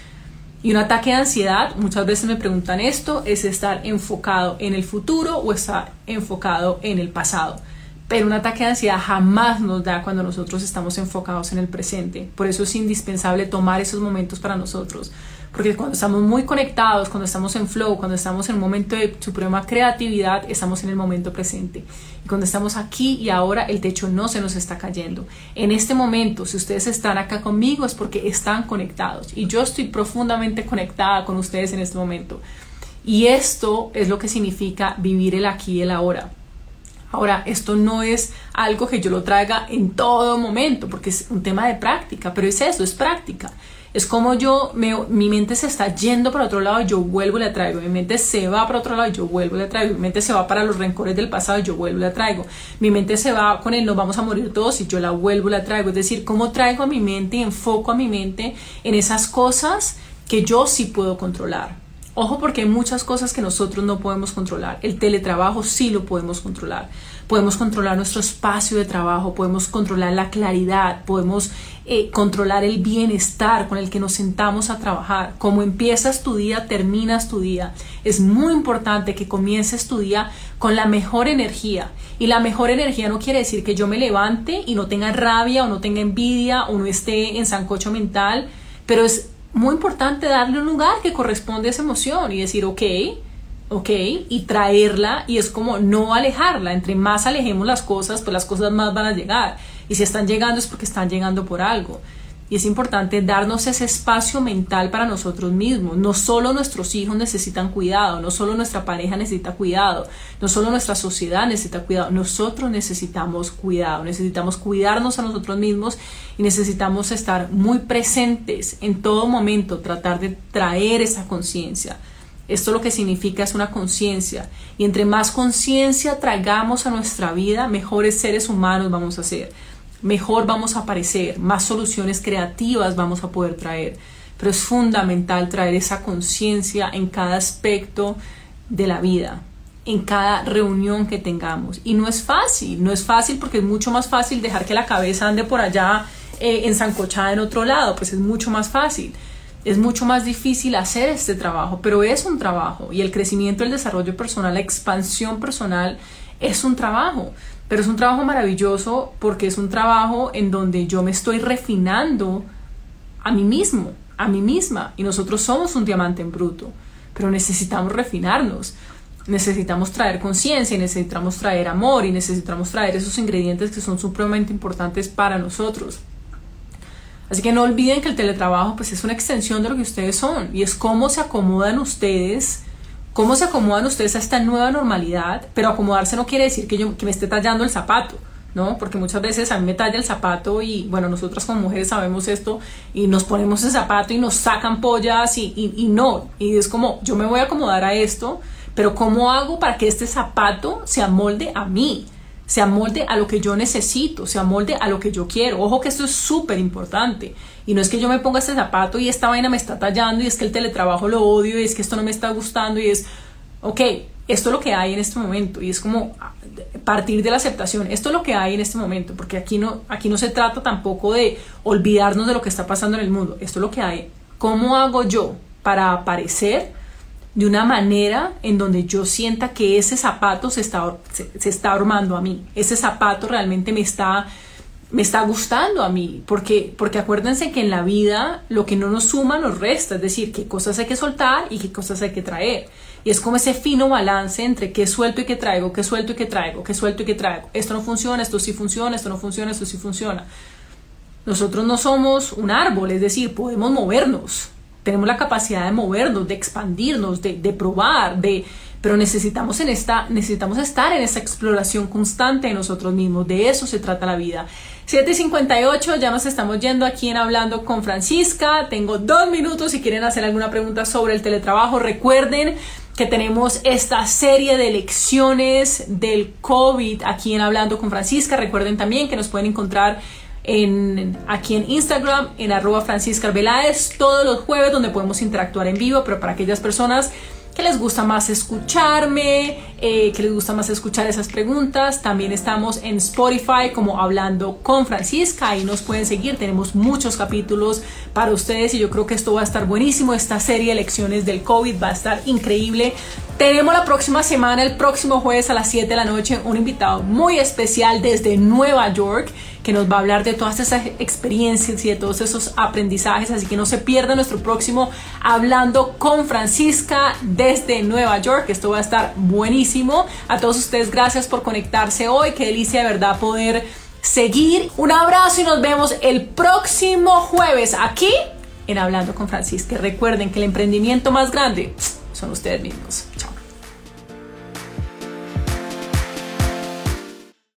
Y un ataque de ansiedad, muchas veces me preguntan esto, es estar enfocado en el futuro o estar enfocado en el pasado. pero un ataque de ansiedad jamás nos da cuando nosotros estamos enfocados en el presente. Por eso es indispensable tomar esos momentos para nosotros. Porque cuando estamos muy conectados, cuando estamos en flow, cuando estamos en un momento de suprema creatividad, estamos en el momento presente. Y cuando estamos aquí y ahora, el techo no se nos está cayendo. En este momento, si ustedes están acá conmigo, es porque están conectados. Y yo estoy profundamente conectada con ustedes en este momento. Y esto es lo que significa vivir el aquí y el ahora. Ahora, esto no es algo que yo lo traiga en todo momento, porque es un tema de práctica, pero es eso, es práctica. Es como yo, mi mente se está yendo para otro lado y yo vuelvo y la traigo. Mi mente se va para otro lado y yo vuelvo y la traigo. Mi mente se va para los rencores del pasado y yo vuelvo y la traigo. Mi mente se va con el nos vamos a morir todos y yo la vuelvo y la traigo. Es decir, cómo traigo a mi mente y enfoco a mi mente en esas cosas que yo sí puedo controlar. Ojo porque hay muchas cosas que nosotros no podemos controlar. El teletrabajo sí lo podemos controlar. Podemos controlar nuestro espacio de trabajo, podemos controlar la claridad, podemos eh, controlar el bienestar con el que nos sentamos a trabajar. Como empiezas tu día, terminas tu día. Es muy importante que comiences tu día con la mejor energía. Y la mejor energía no quiere decir que yo me levante y no tenga rabia o no tenga envidia o no esté en sancocho mental, pero es muy importante darle un lugar que corresponde a esa emoción y decir, ok, ok, y traerla y es como no alejarla. Entre más alejemos las cosas, pues las cosas más van a llegar. Y si están llegando es porque están llegando por algo. Y es importante darnos ese espacio mental para nosotros mismos. No solo nuestros hijos necesitan cuidado, no solo nuestra pareja necesita cuidado, no solo nuestra sociedad necesita cuidado, nosotros necesitamos cuidado, necesitamos cuidarnos a nosotros mismos y necesitamos estar muy presentes en todo momento, tratar de traer esa conciencia. Esto lo que significa es una conciencia. Y entre más conciencia traigamos a nuestra vida, mejores seres humanos vamos a ser mejor vamos a aparecer, más soluciones creativas vamos a poder traer. Pero es fundamental traer esa conciencia en cada aspecto de la vida, en cada reunión que tengamos. Y no es fácil, no es fácil porque es mucho más fácil dejar que la cabeza ande por allá eh, ensancochada en otro lado, pues es mucho más fácil. Es mucho más difícil hacer este trabajo, pero es un trabajo y el crecimiento, el desarrollo personal, la expansión personal es un trabajo. Pero es un trabajo maravilloso porque es un trabajo en donde yo me estoy refinando a mí mismo, a mí misma. Y nosotros somos un diamante en bruto, pero necesitamos refinarnos. Necesitamos traer conciencia y necesitamos traer amor y necesitamos traer esos ingredientes que son supremamente importantes para nosotros. Así que no olviden que el teletrabajo pues es una extensión de lo que ustedes son y es cómo se acomodan ustedes cómo se acomodan ustedes a esta nueva normalidad, pero acomodarse no quiere decir que yo que me esté tallando el zapato. ¿no? Porque muchas veces a mí me talla el zapato y bueno, nosotras como mujeres sabemos esto y nos ponemos ese zapato y nos sacan pollas y, y, y, no, y es como yo me voy a acomodar a esto, pero ¿cómo hago para que este zapato se amolde a mí? Se amolde a lo que yo necesito, se amolde a lo que yo quiero. Ojo que esto es súper importante. Y no es que yo me ponga este zapato y esta vaina me está tallando y es que el teletrabajo lo odio y es que esto no me está gustando y es, ok, esto es lo que hay en este momento y es como partir de la aceptación, esto es lo que hay en este momento, porque aquí no, aquí no se trata tampoco de olvidarnos de lo que está pasando en el mundo, esto es lo que hay. ¿Cómo hago yo para aparecer de una manera en donde yo sienta que ese zapato se está, se, está armando a mí? Ese zapato realmente me está me está gustando a mí, porque, porque acuérdense que en la vida lo que no nos suma nos resta, es decir, qué cosas hay que soltar y qué cosas hay que traer. Y es como ese fino balance entre qué suelto y qué traigo, qué suelto y qué traigo, qué suelto y qué traigo. Esto no funciona, esto sí funciona, esto no funciona, esto sí funciona. Nosotros no somos un árbol, es decir, podemos movernos, tenemos la capacidad de movernos, de expandirnos, de, de probar, de, pero necesitamos, en esta, necesitamos estar en esa exploración constante de nosotros mismos, de eso se trata la vida. 7.58, ya nos estamos yendo aquí en Hablando con Francisca, tengo dos minutos si quieren hacer alguna pregunta sobre el teletrabajo, recuerden que tenemos esta serie de lecciones del COVID aquí en Hablando con Francisca, recuerden también que nos pueden encontrar en, aquí en Instagram, en arroba Francisca Arbeláez, todos los jueves donde podemos interactuar en vivo, pero para aquellas personas que les gusta más escucharme, eh, que les gusta más escuchar esas preguntas. También estamos en Spotify como Hablando con Francisca. Ahí nos pueden seguir. Tenemos muchos capítulos para ustedes y yo creo que esto va a estar buenísimo. Esta serie de lecciones del COVID va a estar increíble. Tenemos la próxima semana, el próximo jueves a las 7 de la noche, un invitado muy especial desde Nueva York que nos va a hablar de todas esas experiencias y de todos esos aprendizajes. Así que no se pierda nuestro próximo Hablando con Francisca desde Nueva York. Esto va a estar buenísimo. A todos ustedes, gracias por conectarse hoy. Qué delicia de verdad poder seguir. Un abrazo y nos vemos el próximo jueves aquí en Hablando con Francisca. Recuerden que el emprendimiento más grande son ustedes mismos.